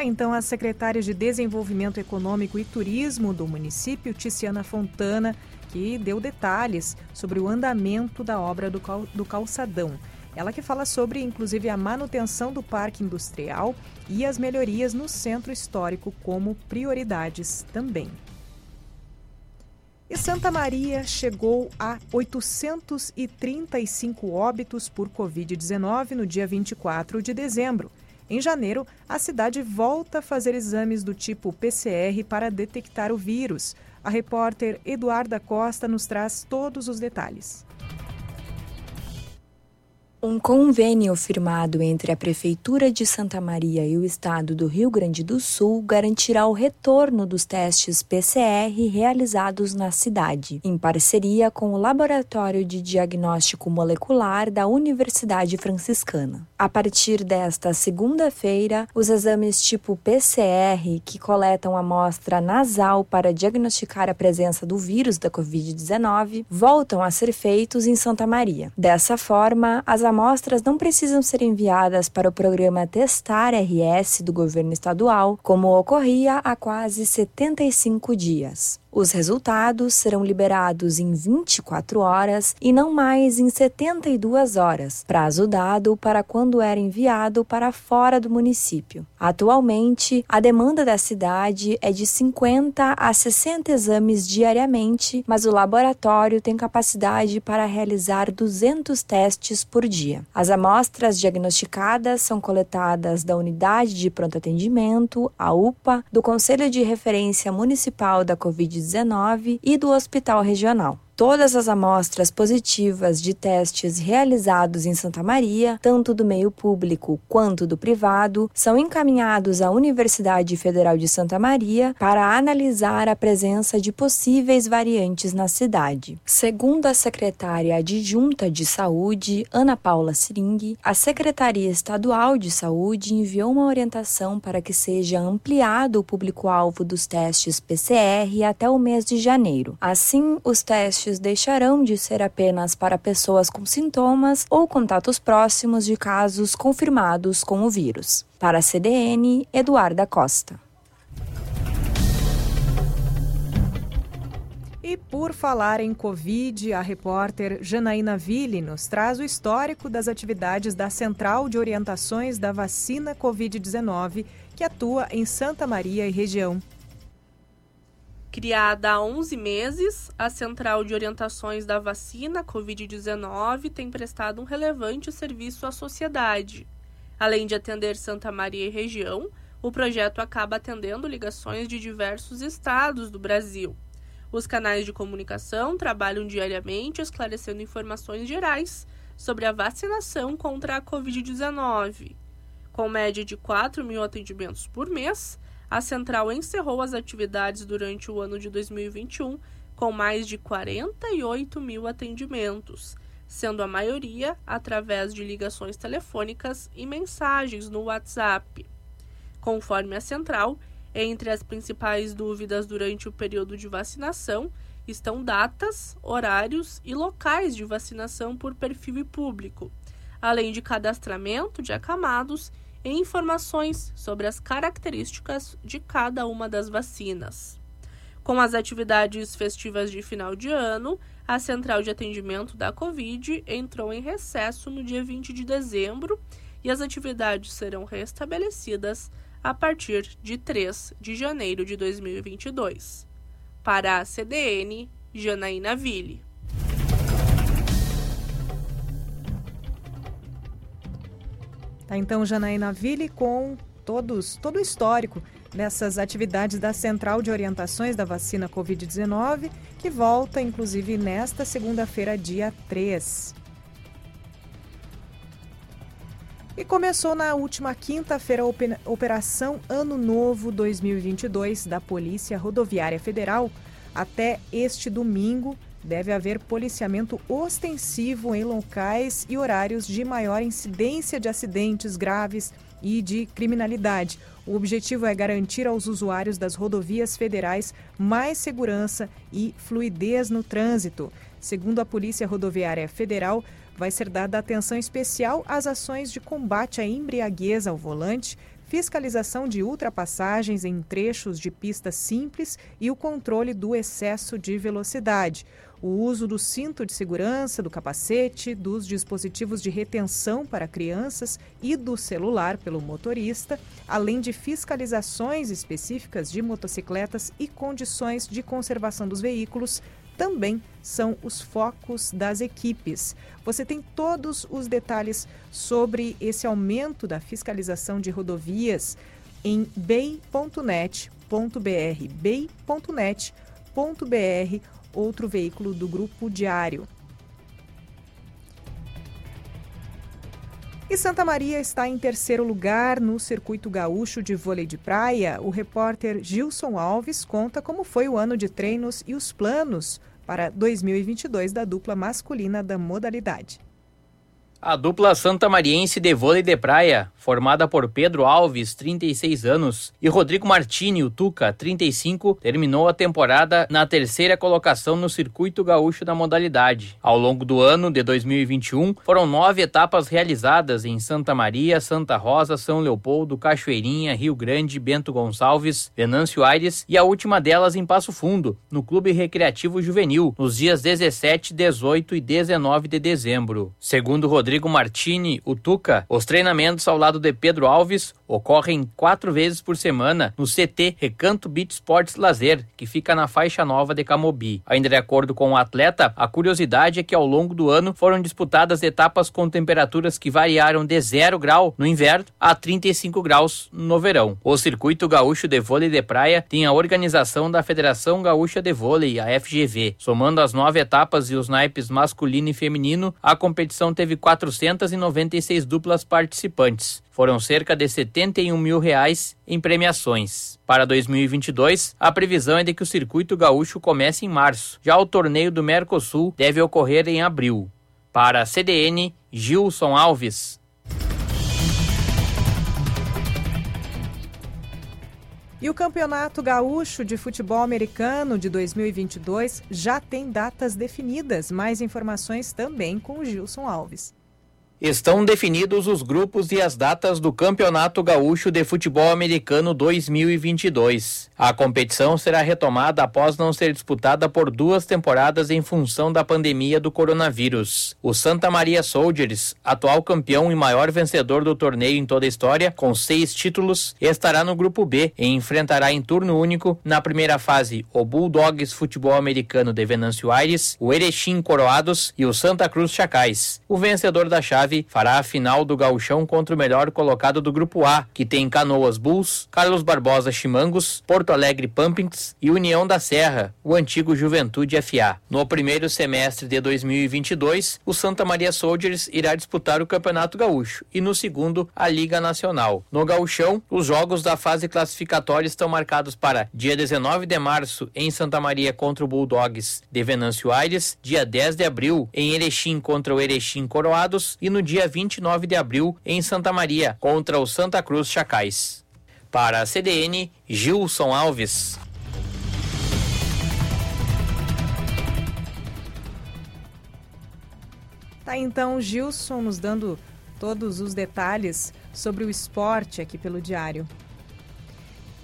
então a secretária de Desenvolvimento Econômico e Turismo do município, Ticiana Fontana, que deu detalhes sobre o andamento da obra do, do calçadão. Ela que fala sobre, inclusive, a manutenção do parque industrial e as melhorias no centro histórico como prioridades também. E Santa Maria chegou a 835 óbitos por Covid-19 no dia 24 de dezembro. Em janeiro, a cidade volta a fazer exames do tipo PCR para detectar o vírus. A repórter Eduarda Costa nos traz todos os detalhes. Um convênio firmado entre a Prefeitura de Santa Maria e o Estado do Rio Grande do Sul garantirá o retorno dos testes PCR realizados na cidade, em parceria com o Laboratório de Diagnóstico Molecular da Universidade Franciscana. A partir desta segunda-feira, os exames tipo PCR, que coletam amostra nasal para diagnosticar a presença do vírus da Covid-19, voltam a ser feitos em Santa Maria. Dessa forma, as amostras não precisam ser enviadas para o programa Testar RS do governo estadual, como ocorria há quase 75 dias. Os resultados serão liberados em 24 horas e não mais em 72 horas, prazo dado para quando era enviado para fora do município. Atualmente, a demanda da cidade é de 50 a 60 exames diariamente, mas o laboratório tem capacidade para realizar 200 testes por dia. As amostras diagnosticadas são coletadas da Unidade de Pronto Atendimento, a UPA, do Conselho de Referência Municipal da Covid-19 e do Hospital Regional. Todas as amostras positivas de testes realizados em Santa Maria, tanto do meio público quanto do privado, são encaminhados à Universidade Federal de Santa Maria para analisar a presença de possíveis variantes na cidade. Segundo a secretária adjunta de Saúde, Ana Paula Siring, a Secretaria Estadual de Saúde enviou uma orientação para que seja ampliado o público-alvo dos testes PCR até o mês de janeiro. Assim, os testes testes deixarão de ser apenas para pessoas com sintomas ou contatos próximos de casos confirmados com o vírus. Para a CDN, Eduarda Costa. E por falar em Covid, a repórter Janaína Ville nos traz o histórico das atividades da Central de Orientações da Vacina Covid-19, que atua em Santa Maria e região. Criada há 11 meses, a Central de Orientações da Vacina Covid-19 tem prestado um relevante serviço à sociedade. Além de atender Santa Maria e região, o projeto acaba atendendo ligações de diversos estados do Brasil. Os canais de comunicação trabalham diariamente esclarecendo informações gerais sobre a vacinação contra a Covid-19. Com média de 4 mil atendimentos por mês, a central encerrou as atividades durante o ano de 2021 com mais de 48 mil atendimentos, sendo a maioria através de ligações telefônicas e mensagens no WhatsApp. Conforme a central, entre as principais dúvidas durante o período de vacinação estão datas, horários e locais de vacinação por perfil e público, além de cadastramento de acamados e informações sobre as características de cada uma das vacinas. Com as atividades festivas de final de ano, a Central de Atendimento da Covid entrou em recesso no dia 20 de dezembro e as atividades serão restabelecidas a partir de 3 de janeiro de 2022. Para a CDN, Janaína Ville. Tá, então, Janaína Ville com todos, todo o histórico dessas atividades da Central de Orientações da Vacina Covid-19, que volta, inclusive, nesta segunda-feira, dia 3. E começou na última quinta-feira a Operação Ano Novo 2022 da Polícia Rodoviária Federal. Até este domingo, deve haver policiamento ostensivo em locais e horários de maior incidência de acidentes graves e de criminalidade. O objetivo é garantir aos usuários das rodovias federais mais segurança e fluidez no trânsito. Segundo a Polícia Rodoviária Federal, vai ser dada atenção especial às ações de combate à embriaguez ao volante, fiscalização de ultrapassagens em trechos de pista simples e o controle do excesso de velocidade. O uso do cinto de segurança, do capacete, dos dispositivos de retenção para crianças e do celular pelo motorista, além de fiscalizações específicas de motocicletas e condições de conservação dos veículos, também são os focos das equipes. Você tem todos os detalhes sobre esse aumento da fiscalização de rodovias em bei.net.br, bei.net.br, outro veículo do Grupo Diário. E Santa Maria está em terceiro lugar no circuito gaúcho de vôlei de praia. O repórter Gilson Alves conta como foi o ano de treinos e os planos para 2022 da dupla masculina da modalidade. A dupla Santa Mariense de vôlei de praia, formada por Pedro Alves, 36 anos, e Rodrigo Martini, o Tuca, 35, terminou a temporada na terceira colocação no circuito gaúcho da modalidade. Ao longo do ano de 2021, foram nove etapas realizadas em Santa Maria, Santa Rosa, São Leopoldo, Cachoeirinha, Rio Grande, Bento Gonçalves, Venâncio Aires e a última delas em Passo Fundo, no Clube Recreativo Juvenil, nos dias 17, 18 e 19 de dezembro. Segundo Rodrigo Rodrigo Martini, o Tuca, os treinamentos ao lado de Pedro Alves ocorrem quatro vezes por semana no CT Recanto Beach Sports Lazer, que fica na faixa nova de Camobi. Ainda de acordo com o atleta, a curiosidade é que ao longo do ano foram disputadas etapas com temperaturas que variaram de 0 grau no inverno a 35 graus no verão. O Circuito Gaúcho de Vôlei de Praia tem a organização da Federação Gaúcha de Vôlei, a FGV. Somando as nove etapas e os naipes masculino e feminino, a competição teve quatro 496 duplas participantes. Foram cerca de 71 mil reais em premiações. Para 2022, a previsão é de que o circuito gaúcho comece em março. Já o torneio do Mercosul deve ocorrer em abril. Para a CDN, Gilson Alves. E o Campeonato Gaúcho de Futebol Americano de 2022 já tem datas definidas. Mais informações também com o Gilson Alves. Estão definidos os grupos e as datas do Campeonato Gaúcho de Futebol Americano 2022. A competição será retomada após não ser disputada por duas temporadas em função da pandemia do coronavírus. O Santa Maria Soldiers, atual campeão e maior vencedor do torneio em toda a história, com seis títulos, estará no grupo B e enfrentará em turno único, na primeira fase, o Bulldogs Futebol Americano de Venâncio Aires, o Erechim Coroados e o Santa Cruz Chacais. O vencedor da chave fará a final do gauchão contra o melhor colocado do Grupo A, que tem Canoas Bulls, Carlos Barbosa Chimangos, Porto Alegre Pumpkins e União da Serra, o antigo Juventude FA. No primeiro semestre de 2022, o Santa Maria Soldiers irá disputar o Campeonato Gaúcho e no segundo, a Liga Nacional. No gauchão, os jogos da fase classificatória estão marcados para dia 19 de março em Santa Maria contra o Bulldogs de Venâncio Aires, dia 10 de abril em Erechim contra o Erechim Coroados e no dia 29 de abril em Santa Maria contra o Santa Cruz Chacais. Para a CDN, Gilson Alves. Tá então Gilson nos dando todos os detalhes sobre o esporte aqui pelo Diário.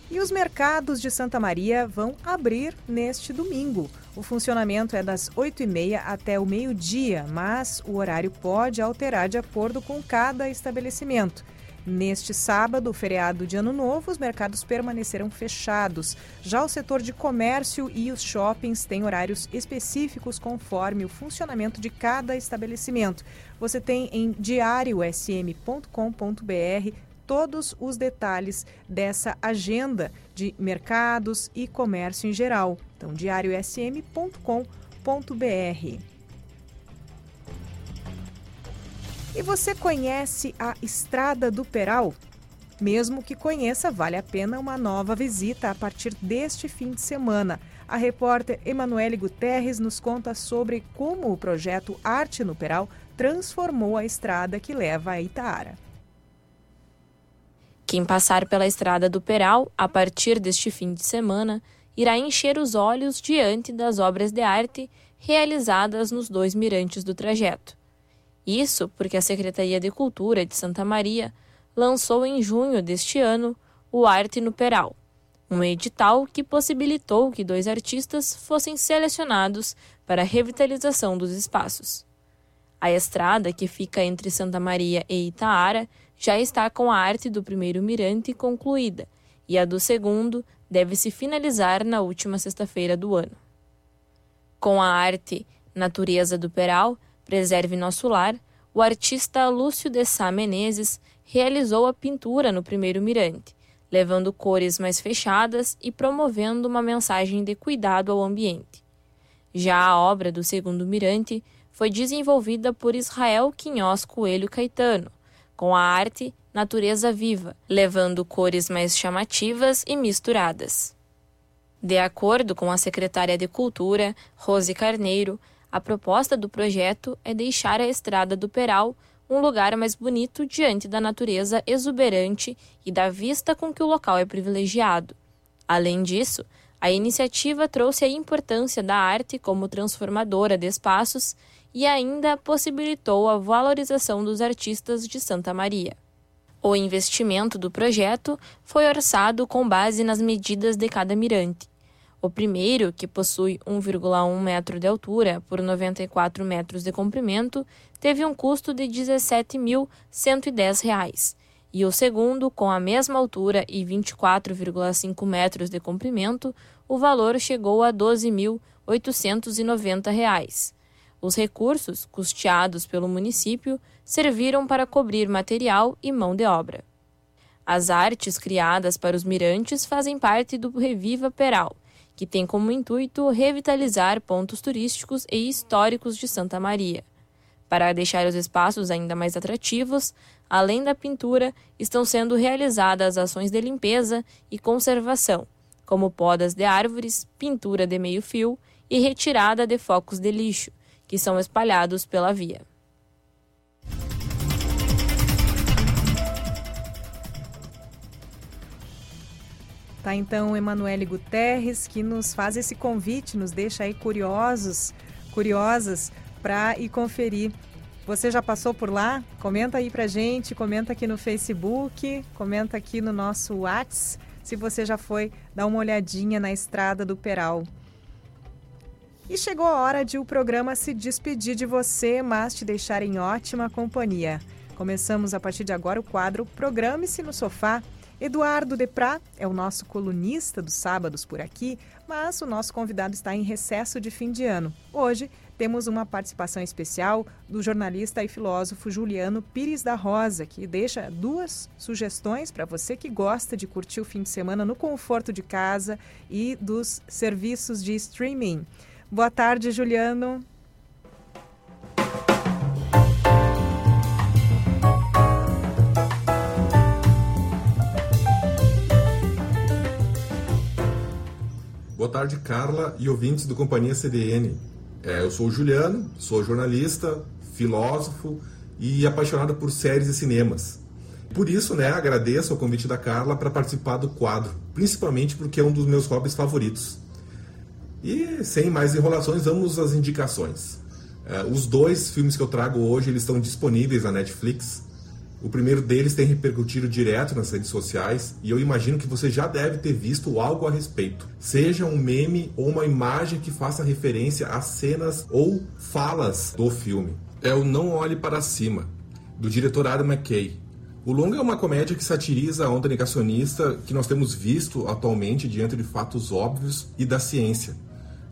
E os mercados de Santa Maria vão abrir neste domingo. O funcionamento é das 8h30 até o meio-dia, mas o horário pode alterar de acordo com cada estabelecimento. Neste sábado, feriado de Ano Novo, os mercados permanecerão fechados. Já o setor de comércio e os shoppings têm horários específicos conforme o funcionamento de cada estabelecimento. Você tem em diariosm.com.br todos os detalhes dessa agenda de mercados e comércio em geral. Então, diariosm.com.br. E você conhece a Estrada do Peral? Mesmo que conheça, vale a pena uma nova visita a partir deste fim de semana. A repórter Emanuele Guterres nos conta sobre como o projeto Arte no Peral transformou a estrada que leva a Itaara. Quem passar pela estrada do Peral a partir deste fim de semana irá encher os olhos diante das obras de arte realizadas nos dois mirantes do trajeto. Isso porque a Secretaria de Cultura de Santa Maria lançou em junho deste ano o Arte no Peral, um edital que possibilitou que dois artistas fossem selecionados para a revitalização dos espaços. A estrada, que fica entre Santa Maria e Itaara, já está com a arte do primeiro mirante concluída e a do segundo deve se finalizar na última sexta-feira do ano. Com a arte Natureza do Peral, Preserve Nosso Lar, o artista Lúcio de Sá Menezes realizou a pintura no primeiro mirante, levando cores mais fechadas e promovendo uma mensagem de cuidado ao ambiente. Já a obra do segundo mirante foi desenvolvida por Israel Quinhós Coelho Caetano, com a arte Natureza Viva, levando cores mais chamativas e misturadas. De acordo com a secretária de Cultura, Rose Carneiro, a proposta do projeto é deixar a Estrada do Peral um lugar mais bonito diante da natureza exuberante e da vista com que o local é privilegiado. Além disso, a iniciativa trouxe a importância da arte como transformadora de espaços e ainda possibilitou a valorização dos artistas de Santa Maria. O investimento do projeto foi orçado com base nas medidas de cada mirante. O primeiro, que possui 1,1 metro de altura por 94 metros de comprimento, teve um custo de R$ 17.110, e o segundo, com a mesma altura e 24,5 metros de comprimento, o valor chegou a R$ 12.890. Os recursos, custeados pelo município, serviram para cobrir material e mão de obra. As artes criadas para os mirantes fazem parte do Reviva Peral, que tem como intuito revitalizar pontos turísticos e históricos de Santa Maria. Para deixar os espaços ainda mais atrativos, além da pintura, estão sendo realizadas ações de limpeza e conservação, como podas de árvores, pintura de meio-fio e retirada de focos de lixo, que são espalhados pela via. Tá então Emanuele Guterres que nos faz esse convite, nos deixa aí curiosos, curiosas para ir conferir. Você já passou por lá? Comenta aí pra gente, comenta aqui no Facebook, comenta aqui no nosso WhatsApp se você já foi dar uma olhadinha na estrada do Peral. E chegou a hora de o programa se despedir de você, mas te deixar em ótima companhia. Começamos a partir de agora o quadro Programe-se no Sofá. Eduardo Deprá é o nosso colunista dos sábados por aqui, mas o nosso convidado está em recesso de fim de ano. Hoje temos uma participação especial do jornalista e filósofo Juliano Pires da Rosa, que deixa duas sugestões para você que gosta de curtir o fim de semana no conforto de casa e dos serviços de streaming. Boa tarde, Juliano. Boa tarde, Carla e ouvintes do Companhia CDN. É, eu sou o Juliano, sou jornalista, filósofo e apaixonado por séries e cinemas. Por isso, né, agradeço o convite da Carla para participar do quadro, principalmente porque é um dos meus hobbies favoritos. E sem mais enrolações, vamos às indicações. É, os dois filmes que eu trago hoje eles estão disponíveis na Netflix. O primeiro deles tem repercutido direto nas redes sociais e eu imagino que você já deve ter visto algo a respeito. Seja um meme ou uma imagem que faça referência a cenas ou falas do filme. É o Não Olhe Para Cima, do diretor Adam McKay. O longa é uma comédia que satiriza a onda negacionista que nós temos visto atualmente diante de fatos óbvios e da ciência.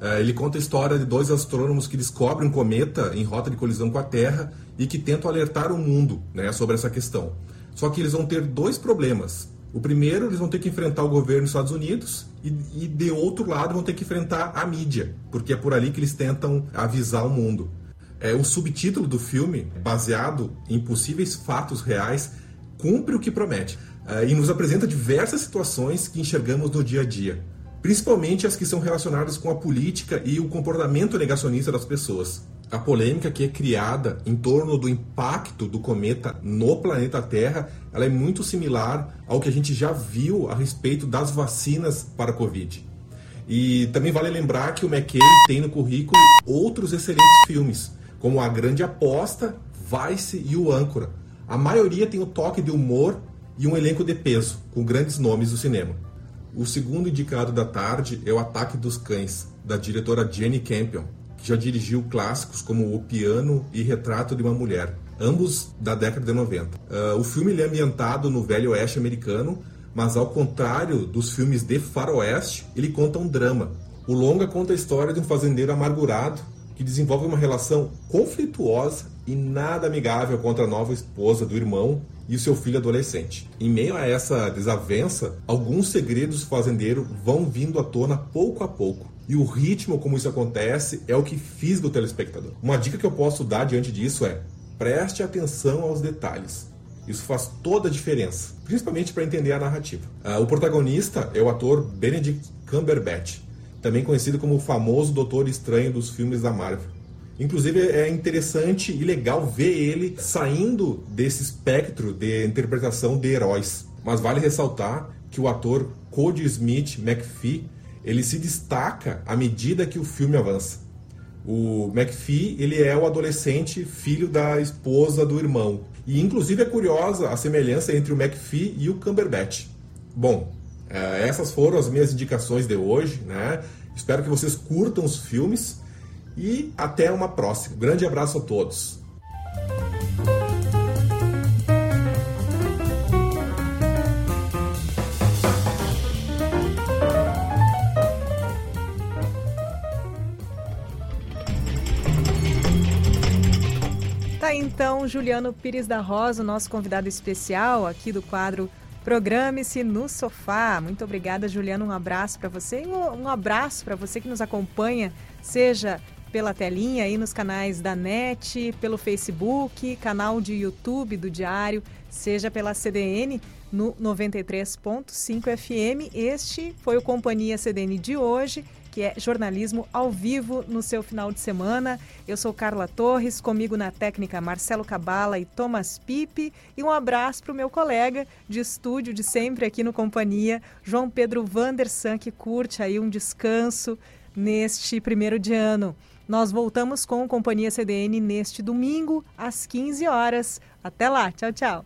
É, ele conta a história de dois astrônomos que descobrem um cometa em rota de colisão com a Terra e que tentam alertar o mundo né, sobre essa questão. Só que eles vão ter dois problemas. O primeiro, eles vão ter que enfrentar o governo dos Estados Unidos e, e de outro lado vão ter que enfrentar a mídia, porque é por ali que eles tentam avisar o mundo. É, o subtítulo do filme, baseado em possíveis fatos reais, cumpre o que promete é, e nos apresenta diversas situações que enxergamos no dia a dia principalmente as que são relacionadas com a política e o comportamento negacionista das pessoas. A polêmica que é criada em torno do impacto do cometa no planeta Terra, ela é muito similar ao que a gente já viu a respeito das vacinas para a Covid. E também vale lembrar que o McKay tem no currículo outros excelentes filmes, como A Grande Aposta, Vice e O Âncora. A maioria tem o um toque de humor e um elenco de peso, com grandes nomes do cinema. O segundo indicado da tarde é O Ataque dos Cães, da diretora Jenny Campion, já dirigiu clássicos como O Piano e Retrato de uma Mulher, ambos da década de 90. Uh, ah, o filme é ambientado no Velho Oeste americano, mas ao contrário dos filmes de faroeste, ele conta um drama. O longa conta a história de um fazendeiro amargurado que desenvolve uma relação conflituosa e nada amigável contra a nova esposa do irmão e o seu filho adolescente. Em meio a essa desavença, alguns segredos do fazendeiro vão vindo à tona pouco a pouco. E o ritmo como isso acontece é o que fisga o telespectador. Uma dica que eu posso dar diante disso é: preste atenção aos detalhes. Isso faz toda a diferença, principalmente para entender a narrativa. Uh, o protagonista é o ator Benedict Cumberbatch, também conhecido como o famoso Doutor Estranho dos filmes da Marvel. Inclusive é interessante e legal ver ele saindo desse espectro de interpretação de heróis. Mas vale ressaltar que o ator Cody Smith McPhee ele se destaca à medida que o filme avança. O McPhee ele é o adolescente filho da esposa do irmão e inclusive é curiosa a semelhança entre o McPhee e o Cumberbatch. Bom, é, essas foram as minhas indicações de hoje, né? Espero que vocês curtam os filmes e até uma próxima. Grande abraço a todos. Então Juliano Pires da Rosa, nosso convidado especial aqui do quadro Programe-se no sofá. Muito obrigada, Juliano. Um abraço para você e um abraço para você que nos acompanha, seja pela telinha aí nos canais da NET, pelo Facebook, canal de YouTube do Diário, seja pela CDN no 93.5 FM. Este foi o Companhia CDN de hoje, que é jornalismo ao vivo no seu final de semana. Eu sou Carla Torres, comigo na técnica Marcelo Cabala e Thomas Pipe. E um abraço para o meu colega de estúdio de sempre aqui no Companhia, João Pedro Vandersan, que curte aí um descanso neste primeiro de ano. Nós voltamos com Companhia CDN neste domingo, às 15 horas. Até lá, tchau, tchau.